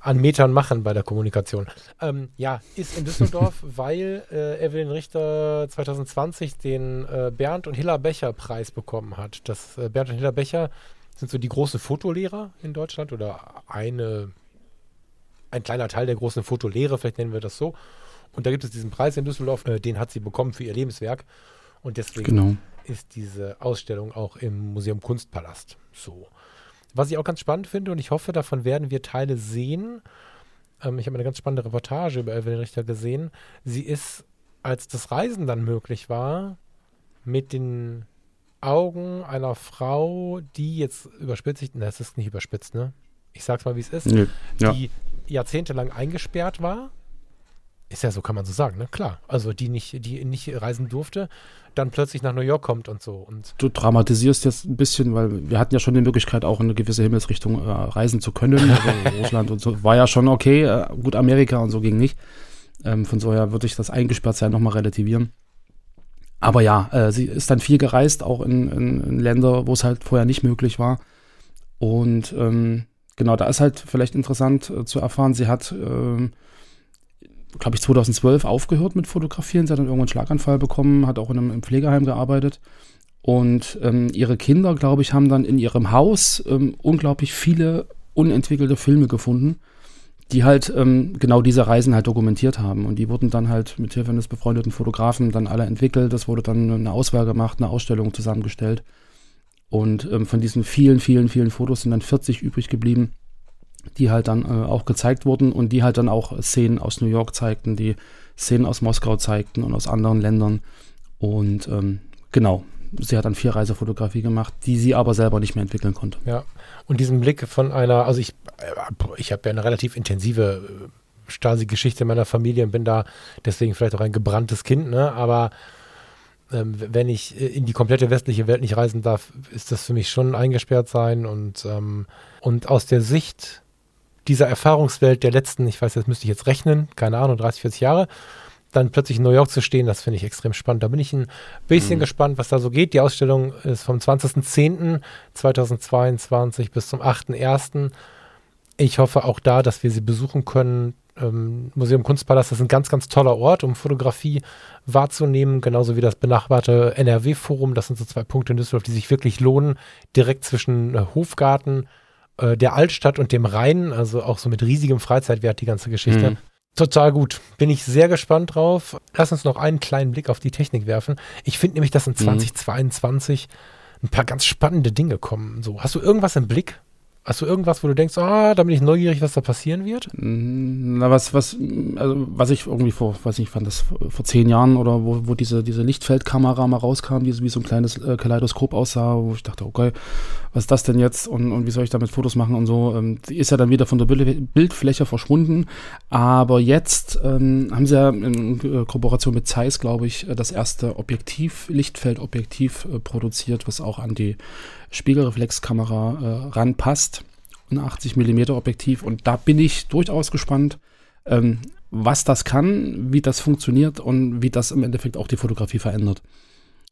an Metern machen bei der Kommunikation. Ähm, ja, ist in Düsseldorf, [LAUGHS] weil äh, Evelyn Richter 2020 den äh, Bernd und Hilla Becher Preis bekommen hat. Das äh, Bernd und Hilla Becher sind so die großen Fotolehrer in Deutschland oder eine ein kleiner Teil der großen Fotolehre, vielleicht nennen wir das so. Und da gibt es diesen Preis in Düsseldorf, äh, den hat sie bekommen für ihr Lebenswerk. Und deswegen genau. ist diese Ausstellung auch im Museum Kunstpalast so. Was ich auch ganz spannend finde und ich hoffe, davon werden wir Teile sehen. Ähm, ich habe eine ganz spannende Reportage über Evelyn Richter gesehen. Sie ist, als das Reisen dann möglich war, mit den Augen einer Frau, die jetzt überspitzt, ich, das ist nicht überspitzt, ne? Ich sag's mal, wie es ist, nee, ja. die jahrzehntelang eingesperrt war ist ja so, kann man so sagen, ne? Klar. Also die nicht, die nicht reisen durfte, dann plötzlich nach New York kommt und so. Und du dramatisierst jetzt ein bisschen, weil wir hatten ja schon die Möglichkeit, auch in eine gewisse Himmelsrichtung äh, reisen zu können. [LAUGHS] Also Russland und so war ja schon okay. Äh, gut, Amerika und so ging nicht. Ähm, von so her würde ich das Eingesperrtsein nochmal relativieren. Aber ja, äh, sie ist dann viel gereist, auch in, in, in Länder, wo es halt vorher nicht möglich war. Und ähm, genau, da ist halt vielleicht interessant äh, zu erfahren, sie hat ähm, glaube ich, 2012 aufgehört mit Fotografieren. Sie hat dann irgendwann einen Schlaganfall bekommen, hat auch in einem, Pflegeheim gearbeitet. Und ähm, ihre Kinder, glaube ich, haben dann in ihrem Haus ähm, unglaublich viele unentwickelte Filme gefunden, die halt ähm, genau diese Reisen halt dokumentiert haben. Und die wurden dann halt mit Hilfe eines befreundeten Fotografen dann alle entwickelt. Das wurde dann eine Auswahl gemacht, eine Ausstellung zusammengestellt. Und ähm, von diesen vielen, vielen, vielen Fotos sind dann 40 übrig geblieben die halt dann äh, auch gezeigt wurden und die halt dann auch Szenen aus New York zeigten, die Szenen aus Moskau zeigten und aus anderen Ländern. Und ähm, genau, sie hat dann vier Reisefotografie gemacht, die sie aber selber nicht mehr entwickeln konnte. Ja, und diesen Blick von einer, also ich, äh, ich habe ja eine relativ intensive äh, Stasi-Geschichte in meiner Familie und bin da deswegen vielleicht auch ein gebranntes Kind, ne? aber ähm, wenn ich in die komplette westliche Welt nicht reisen darf, ist das für mich schon eingesperrt sein und, ähm, und aus der Sicht dieser Erfahrungswelt der letzten, ich weiß, das müsste ich jetzt rechnen, keine Ahnung, 30, 40 Jahre, dann plötzlich in New York zu stehen, das finde ich extrem spannend. Da bin ich ein bisschen mhm. gespannt, was da so geht. Die Ausstellung ist vom 20.10.2022 bis zum 8.1. Ich hoffe auch da, dass wir sie besuchen können. Ähm, Museum Kunstpalast ist ein ganz, ganz toller Ort, um Fotografie wahrzunehmen, genauso wie das benachbarte NRW-Forum. Das sind so zwei Punkte in Düsseldorf, die sich wirklich lohnen, direkt zwischen äh, Hofgarten äh, der Altstadt und dem Rhein, also auch so mit riesigem Freizeitwert die ganze Geschichte. Mhm. Total gut. Bin ich sehr gespannt drauf. Lass uns noch einen kleinen Blick auf die Technik werfen. Ich finde nämlich, dass in 2022 mhm. ein paar ganz spannende Dinge kommen. So, hast du irgendwas im Blick? Hast du irgendwas, wo du denkst, ah, da bin ich neugierig, was da passieren wird? Na, was, was, also, was ich irgendwie vor, weiß nicht, fand das vor zehn Jahren oder wo, wo diese, diese Lichtfeldkamera mal rauskam, die wie so ein kleines äh, Kaleidoskop aussah, wo ich dachte, okay, was ist das denn jetzt und, und wie soll ich damit Fotos machen und so. Ähm, die ist ja dann wieder von der Bildfläche verschwunden. Aber jetzt ähm, haben sie ja in äh, Kooperation mit Zeiss, glaube ich, äh, das erste Objektiv, Lichtfeldobjektiv äh, produziert, was auch an die Spiegelreflexkamera äh, ranpasst. Ein 80 mm Objektiv. Und da bin ich durchaus gespannt, ähm, was das kann, wie das funktioniert und wie das im Endeffekt auch die Fotografie verändert.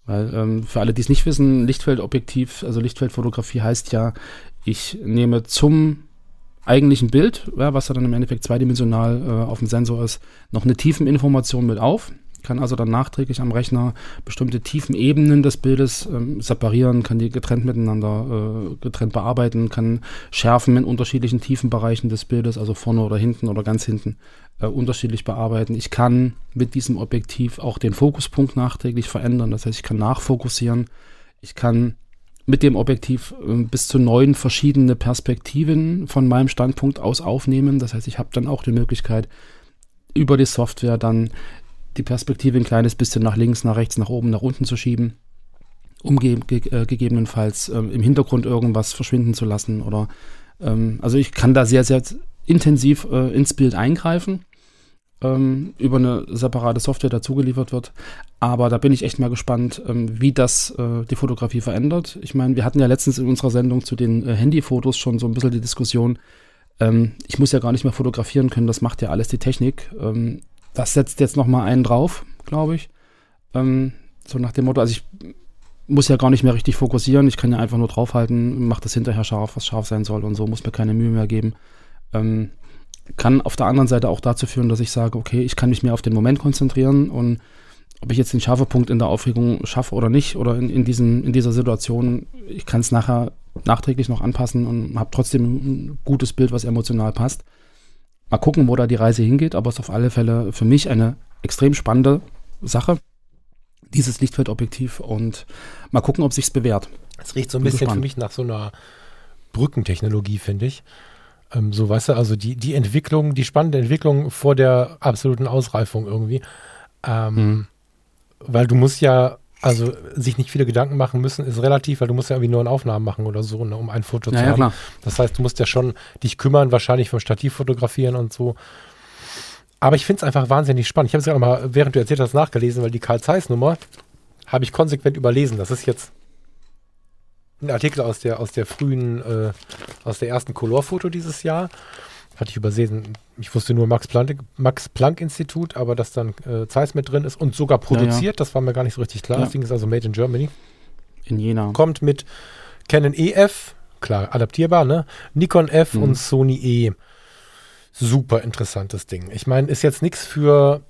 Weil ähm, für alle, die es nicht wissen, Lichtfeldobjektiv, also Lichtfeldfotografie heißt ja, ich nehme zum eigentlichen Bild, ja, was ja dann im Endeffekt zweidimensional äh, auf dem Sensor ist, noch eine Tiefeninformation mit auf kann also dann nachträglich am Rechner bestimmte tiefen Ebenen des Bildes ähm, separieren, kann die getrennt miteinander äh, getrennt bearbeiten, kann Schärfen in unterschiedlichen Tiefenbereichen des Bildes, also vorne oder hinten oder ganz hinten, äh, unterschiedlich bearbeiten. Ich kann mit diesem Objektiv auch den Fokuspunkt nachträglich verändern, das heißt, ich kann nachfokussieren, ich kann mit dem Objektiv äh, bis zu neun verschiedene Perspektiven von meinem Standpunkt aus aufnehmen. Das heißt, ich habe dann auch die Möglichkeit, über die Software dann die Perspektive ein kleines bisschen nach links, nach rechts, nach oben, nach unten zu schieben, um ge ge äh, gegebenenfalls ähm, im Hintergrund irgendwas verschwinden zu lassen. Oder ähm, also ich kann da sehr, sehr intensiv äh, ins Bild eingreifen, ähm, über eine separate Software dazugeliefert wird. Aber da bin ich echt mal gespannt, ähm, wie das äh, die Fotografie verändert. Ich meine, wir hatten ja letztens in unserer Sendung zu den äh, Handyfotos schon so ein bisschen die Diskussion, ähm, ich muss ja gar nicht mehr fotografieren können, das macht ja alles die Technik. Das setzt jetzt noch mal einen drauf, glaube ich. Ähm, so nach dem Motto, also ich muss ja gar nicht mehr richtig fokussieren, ich kann ja einfach nur draufhalten, mache das hinterher scharf, was scharf sein soll und so, muss mir keine Mühe mehr geben. Ähm, kann auf der anderen Seite auch dazu führen, dass ich sage, okay, ich kann mich mehr auf den Moment konzentrieren und ob ich jetzt den scharfen Punkt in der Aufregung schaffe oder nicht oder in, in, diesem, in dieser Situation, ich kann es nachher nachträglich noch anpassen und habe trotzdem ein gutes Bild, was emotional passt. Mal gucken, wo da die Reise hingeht, aber es ist auf alle Fälle für mich eine extrem spannende Sache, dieses Lichtfeldobjektiv und mal gucken, ob sich's bewährt. Es riecht so ein Bin bisschen gespannt. für mich nach so einer Brückentechnologie, finde ich. Ähm, so, weißt du, also die, die Entwicklung, die spannende Entwicklung vor der absoluten Ausreifung irgendwie. Ähm, hm. Weil du musst ja also sich nicht viele Gedanken machen müssen, ist relativ, weil du musst ja irgendwie nur eine Aufnahme machen oder so, ne, um ein Foto ja, zu ja, haben. Klar. Das heißt, du musst ja schon dich kümmern, wahrscheinlich vom Stativ fotografieren und so. Aber ich finde es einfach wahnsinnig spannend. Ich habe es ja mal, während du erzählt hast, nachgelesen, weil die Karl Zeiss Nummer habe ich konsequent überlesen. Das ist jetzt ein Artikel aus der, aus der frühen, äh, aus der ersten Color-Foto dieses Jahr hatte ich übersehen. Ich wusste nur Max Planck, Max Planck Institut, aber dass dann äh, Zeiss mit drin ist und sogar produziert, ja, ja. das war mir gar nicht so richtig klar. Ja. Das Ding ist also made in Germany. In Jena. Kommt mit Canon EF, klar, adaptierbar, ne? Nikon F mhm. und Sony E. Super interessantes Ding. Ich meine, ist jetzt nichts für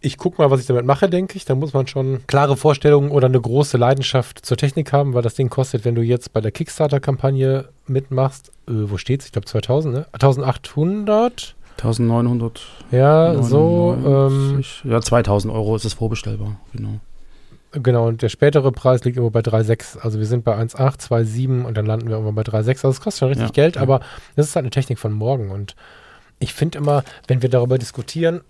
ich gucke mal, was ich damit mache, denke ich. Da muss man schon klare Vorstellungen oder eine große Leidenschaft zur Technik haben, weil das Ding kostet, wenn du jetzt bei der Kickstarter-Kampagne mitmachst, äh, wo steht's? Ich glaube 2000, ne? 1800? 1900. Ja, 99, so. Ähm, ja, 2000 Euro ist es vorbestellbar, genau. Genau, und der spätere Preis liegt immer bei 3,6. Also wir sind bei 1,8, 2,7 und dann landen wir irgendwann bei 3,6. Also es kostet schon richtig ja, Geld, ja. aber das ist halt eine Technik von morgen. Und ich finde immer, wenn wir darüber diskutieren,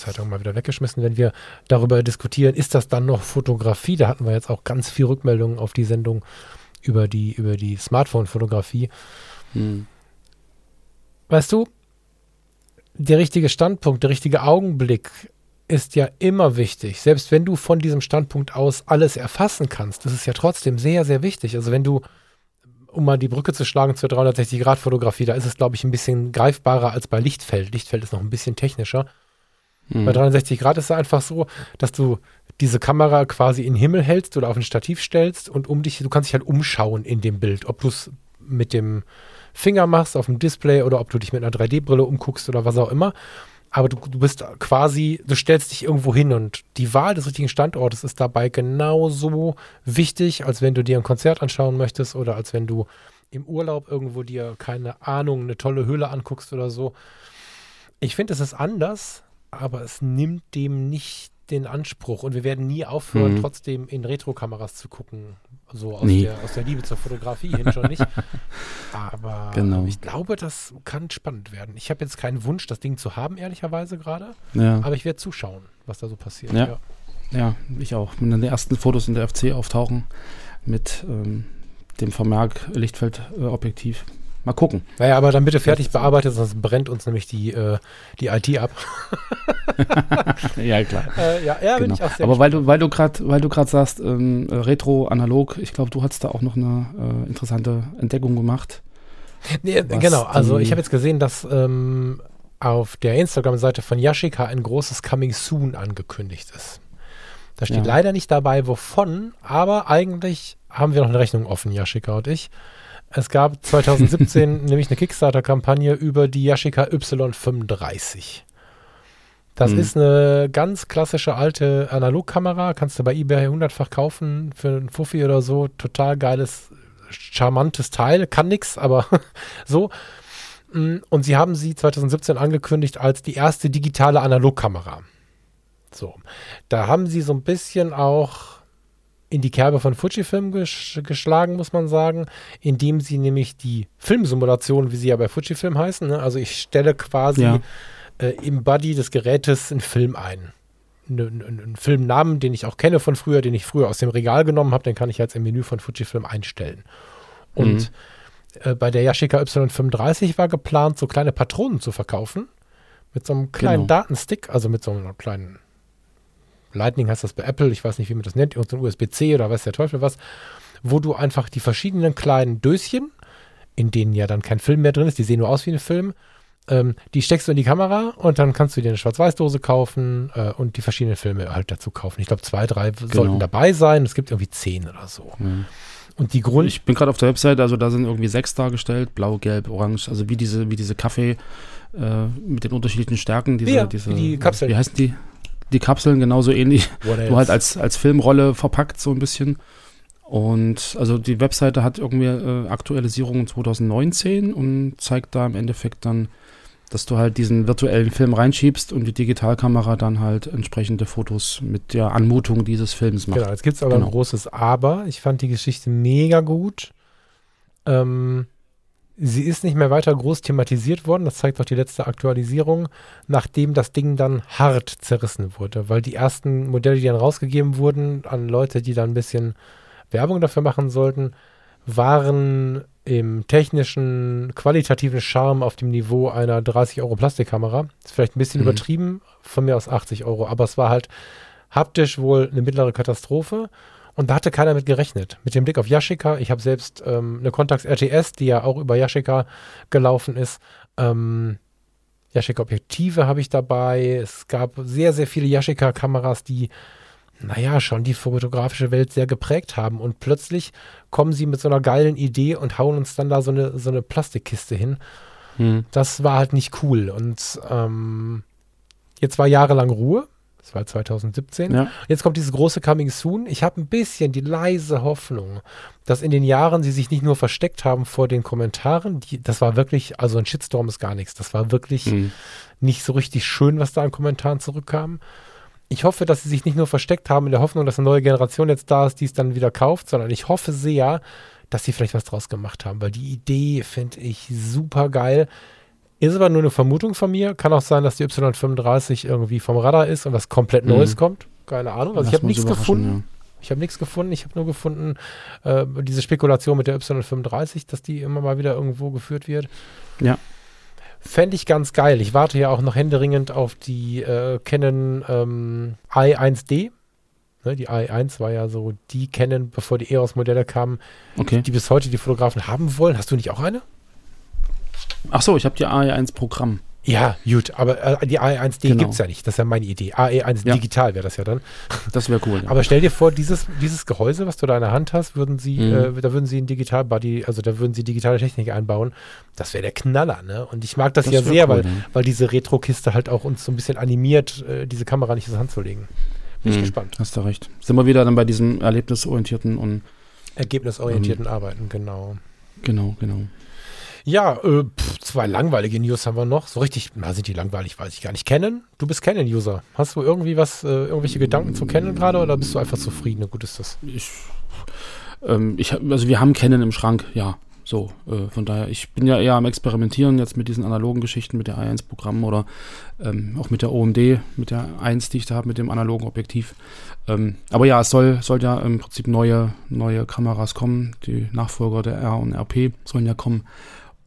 Zeitung mal wieder weggeschmissen, wenn wir darüber diskutieren, ist das dann noch Fotografie? Da hatten wir jetzt auch ganz viel Rückmeldungen auf die Sendung über die, über die Smartphone-Fotografie. Hm. Weißt du, der richtige Standpunkt, der richtige Augenblick ist ja immer wichtig. Selbst wenn du von diesem Standpunkt aus alles erfassen kannst, das ist ja trotzdem sehr, sehr wichtig. Also wenn du, um mal die Brücke zu schlagen zur 360-Grad-Fotografie, da ist es, glaube ich, ein bisschen greifbarer als bei Lichtfeld. Lichtfeld ist noch ein bisschen technischer. Mhm. Bei 360 Grad ist es einfach so, dass du diese Kamera quasi in den Himmel hältst oder auf ein Stativ stellst und um dich, du kannst dich halt umschauen in dem Bild, ob du es mit dem Finger machst auf dem Display oder ob du dich mit einer 3D-Brille umguckst oder was auch immer. Aber du, du bist quasi, du stellst dich irgendwo hin und die Wahl des richtigen Standortes ist dabei genauso wichtig, als wenn du dir ein Konzert anschauen möchtest oder als wenn du im Urlaub irgendwo dir, keine Ahnung, eine tolle Höhle anguckst oder so. Ich finde, es ist anders, aber es nimmt dem nicht den Anspruch und wir werden nie aufhören, Mhm. trotzdem in Retro-Kameras zu gucken. So aus, Nie. der, aus der Liebe zur Fotografie hin schon nicht. [LAUGHS] Aber Genau. ich glaube, das kann spannend werden. Ich habe jetzt keinen Wunsch, das Ding zu haben, ehrlicherweise gerade. Ja. Aber ich werde zuschauen, was da so passiert. Ja. Ja, ich auch. Wenn dann die ersten Fotos in der FC auftauchen mit ähm, dem Vermerk Lichtfeldobjektiv. Mal gucken. Naja, aber dann bitte fertig bearbeitet, sonst brennt uns nämlich die, äh, die IT ab. [LAUGHS] Ja, klar. Äh, ja, ja, bin Genau. ich auch sehr Aber weil du, weil du gerade, weil du gerade sagst, ähm, äh, Retro, analog, ich glaube, du hast da auch noch eine äh, interessante Entdeckung gemacht. Nee, was genau, also ich habe jetzt gesehen, dass ähm, auf der Instagram-Seite von Yashica ein großes Coming Soon angekündigt ist. Da steht Ja. leider nicht dabei, wovon, aber eigentlich haben wir noch eine Rechnung offen, Yashica und ich. Es gab 2017 [LAUGHS] nämlich eine Kickstarter-Kampagne über die Yashica Y35. Das Hm. ist eine ganz klassische alte Analogkamera, kannst du bei eBay hundertfach kaufen für einen Fuffi oder so. Total geiles, charmantes Teil, kann nix, aber [LAUGHS] so. Mm, Und sie haben sie 2017 angekündigt als die erste digitale Analogkamera. So, da haben sie so ein bisschen auch in die Kerbe von Fujifilm gesch geschlagen, muss man sagen, indem sie nämlich die Filmsimulation, wie sie ja bei Fujifilm heißen, ne? also ich stelle quasi Ja. äh, im Body des Gerätes einen Film ein. Einen, Filmnamen, den ich auch kenne von früher, den ich früher aus dem Regal genommen habe, den kann ich jetzt im Menü von Fujifilm einstellen. Und äh, bei der Yashica Y35 war geplant, so kleine Patronen zu verkaufen. Mit so einem kleinen Genau. Datenstick, also mit so einem kleinen Lightning heißt das bei Apple, ich weiß nicht, wie man das nennt, irgendein USB-C oder weiß der Teufel was, wo du einfach die verschiedenen kleinen Döschen, in denen ja dann kein Film mehr drin ist, die sehen nur aus wie ein Film, ähm, die steckst du in die Kamera und dann kannst du dir eine Schwarz-Weiß-Dose kaufen äh, und die verschiedenen Filme halt dazu kaufen. Ich glaube, zwei, drei sollten dabei sein. Es gibt irgendwie zehn oder so. Ja. Und die Grund, Ich bin gerade auf der Webseite, also da sind irgendwie sechs dargestellt, blau, gelb, orange, also wie diese, wie diese Kaffee äh, mit den unterschiedlichen Stärken. Diese, Ja, diese, wie die Kapseln. Wie heißen die? Die Kapseln genauso ähnlich. [LAUGHS] Nur halt als, als Filmrolle verpackt, so ein bisschen. Und also die Webseite hat irgendwie äh, Aktualisierungen 2019 und zeigt da im Endeffekt dann, dass du halt diesen virtuellen Film reinschiebst und die Digitalkamera dann halt entsprechende Fotos mit der Anmutung dieses Films macht. Genau, jetzt gibt es aber Genau. ein großes Aber. Ich fand die Geschichte mega gut. Ähm, sie ist nicht mehr weiter groß thematisiert worden. Das zeigt auch die letzte Aktualisierung, nachdem das Ding dann hart zerrissen wurde. Weil die ersten Modelle, die dann rausgegeben wurden an Leute, die dann ein bisschen Werbung dafür machen sollten, waren im technischen, qualitativen Charme auf dem Niveau einer 30 Euro Plastikkamera. Ist vielleicht ein bisschen Mhm. übertrieben, von mir aus 80 Euro, aber es war halt haptisch wohl eine mittlere Katastrophe. Und da hatte keiner mit gerechnet. Mit dem Blick auf Yashica, ich habe selbst ähm, eine Contax RTS, die ja auch über Yashica gelaufen ist. Ähm, Yashica-Objektive habe ich dabei. Es gab sehr, sehr viele Yashica-Kameras, die, naja, schon die fotografische Welt sehr geprägt haben. Und plötzlich kommen sie mit so einer geilen Idee und hauen uns dann da so eine, so eine Plastikkiste hin. Hm. Das war halt nicht cool. Und ähm, jetzt war jahrelang Ruhe. Das war 2017. Ja. Jetzt kommt dieses große Coming Soon. Ich habe ein bisschen die leise Hoffnung, dass in den Jahren sie sich nicht nur versteckt haben vor den Kommentaren. Die, das war wirklich, also ein Shitstorm ist gar nichts. Das war wirklich Hm. nicht so richtig schön, was da an Kommentaren zurückkam. Ich hoffe, dass sie sich nicht nur versteckt haben in der Hoffnung, dass eine neue Generation jetzt da ist, die es dann wieder kauft, sondern ich hoffe sehr, dass sie vielleicht was draus gemacht haben, weil die Idee finde ich super geil. Ist aber nur eine Vermutung von mir. Kann auch sein, dass die Y35 irgendwie vom Radar ist und was komplett Mhm. Neues kommt. Keine Ahnung. Also ich habe nichts gefunden. Ich habe nichts gefunden. Ich habe nur gefunden, äh, diese Spekulation mit der Y35, dass die immer mal wieder irgendwo geführt wird. Ja. Fände ich ganz geil. Ich warte ja auch noch händeringend auf die äh, Canon ähm, i1D. Ne, die i1 war ja so die Canon, bevor die EOS-Modelle kamen, Ja. Okay. die bis heute die Fotografen haben wollen. Hast du nicht auch eine? Ach so, ich habe die AE1 Programm. Ja, gut, aber äh, die AE1D Genau. gibt es ja nicht. Das ist ja meine Idee. AE1 Ja. digital wäre das ja dann. Das wäre cool. Ja. Aber stell dir vor, dieses, dieses Gehäuse, was du da in der Hand hast, würden sie, Mhm. äh, da würden sie ein Digital-Buddy, also da würden sie digitale Technik einbauen. Das wäre der Knaller, ne? Und ich mag das, Das ja sehr, cool, weil, ja. weil diese Retro-Kiste halt auch uns so ein bisschen animiert, äh, diese Kamera nicht in die Hand zu legen. Bin ich Hm, gespannt. Hast du recht. Sind wir wieder dann bei diesem erlebnisorientierten und Ergebnisorientierten Mhm. Arbeiten, genau. Genau, genau. Ja, äh, pff, zwei langweilige News haben wir noch. So richtig, na, sind die langweilig, weiß ich gar nicht. Canon? Du bist Canon-User. Hast du irgendwie was, äh, irgendwelche Gedanken zu Canon gerade oder bist du einfach zufrieden? Gut ist das. Ich, ähm, ich, also wir haben Canon im Schrank, ja. So, äh, von daher, ich bin ja eher am Experimentieren jetzt mit diesen analogen Geschichten, mit der A1-Programm oder ähm, auch mit der OMD, mit der 1, die ich da habe, mit dem analogen Objektiv. Ähm, aber ja, es soll, soll ja im Prinzip neue, neue Kameras kommen. Die Nachfolger der R und RP sollen ja kommen.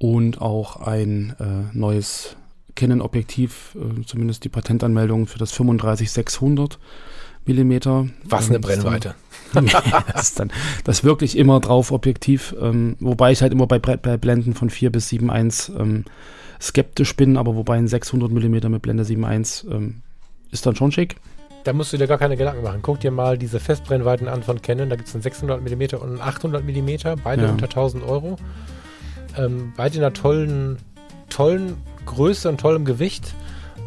Und auch ein äh, neues Canon-Objektiv, äh, zumindest die Patentanmeldung für das 35-600 Millimeter. Was eine Brennweite. [LAUGHS] das ist dann das wirklich immer drauf Objektiv, ähm, wobei ich halt immer bei, bei Blenden von 4 bis 7.1 ähm, skeptisch bin, aber wobei ein 600 mm mit Blende 7.1 ähm, ist dann schon schick. Da musst du dir gar keine Gedanken machen. Guck dir mal diese Festbrennweiten an von Canon. Da gibt es einen 600 mm und einen 800 mm, beide ja. unter 1000 Euro. Ähm, beide in einer tollen, tollen Größe und tollem Gewicht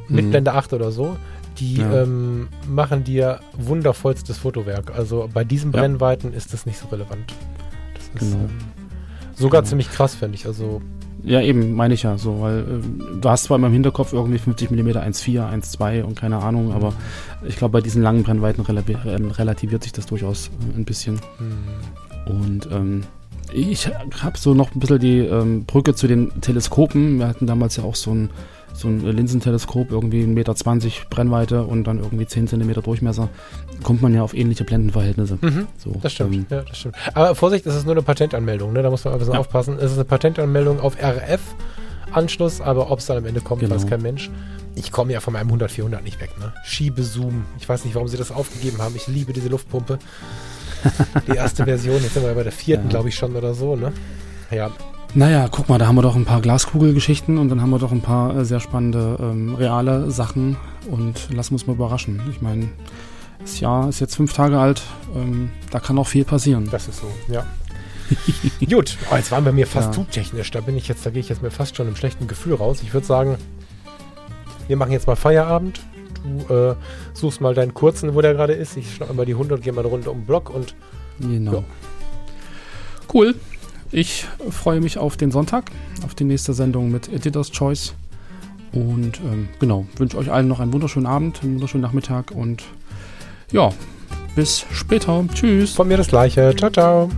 mit mhm. Blende 8 oder so die ja. ähm, machen dir wundervollstes Fotowerk. Also bei diesen Brennweiten ja. ist das nicht so relevant. Das ist genau. ähm, sogar genau. ziemlich krass, finde ich. Also ja, eben, meine ich ja so, weil äh, du hast zwar in meinem Hinterkopf irgendwie 50 mm 1,4, 1,2 und keine Ahnung, aber ich glaube, bei diesen langen Brennweiten ähm, relativiert sich das durchaus äh, ein bisschen. Mhm. Und ähm, ich habe so noch ein bisschen die ähm, Brücke zu den Teleskopen. Wir hatten damals ja auch so ein so ein Linsenteleskop, irgendwie 1,20 Meter Brennweite und dann irgendwie 10 Zentimeter Durchmesser, kommt man ja auf ähnliche Blendenverhältnisse. Mhm, so, das stimmt. Ähm, ja, das stimmt. Aber Vorsicht, das ist nur eine Patentanmeldung, ne? da muss man ein bisschen ja. aufpassen. Es ist eine Patentanmeldung auf RF-Anschluss, aber ob es dann am Ende kommt, genau. weiß kein Mensch. Ich komme ja von meinem 100-400 nicht weg. Ne? Schiebe-Zoom. Ich weiß nicht, warum sie das aufgegeben haben. Ich liebe diese Luftpumpe. Die erste Version, jetzt sind wir bei der vierten, ja. glaube ich, schon oder so. Ne? Ja, naja, guck mal, da haben wir doch ein paar Glaskugelgeschichten und dann haben wir doch ein paar äh, sehr spannende ähm, reale Sachen und lassen uns mal überraschen. Ich meine, das Jahr ist jetzt fünf Tage alt, ähm, da kann auch viel passieren. Das ist so, ja. [LAUGHS] Gut, oh, jetzt waren wir mir fast ja. zu technisch. Da bin ich jetzt, da gehe ich jetzt mir fast schon im schlechten Gefühl raus. Ich würde sagen, wir machen jetzt mal Feierabend. Du äh, suchst mal deinen kurzen, wo der gerade ist. Ich schnappe mal die Hunde und gehe mal eine Runde um den Block und. Genau. Ja. Cool. Ich freue mich auf den Sonntag, auf die nächste Sendung mit Editor's Choice. Und ähm, genau, wünsche euch allen noch einen wunderschönen Abend, einen wunderschönen Nachmittag und ja, bis später. Tschüss. Von mir das gleiche. Ciao, ciao.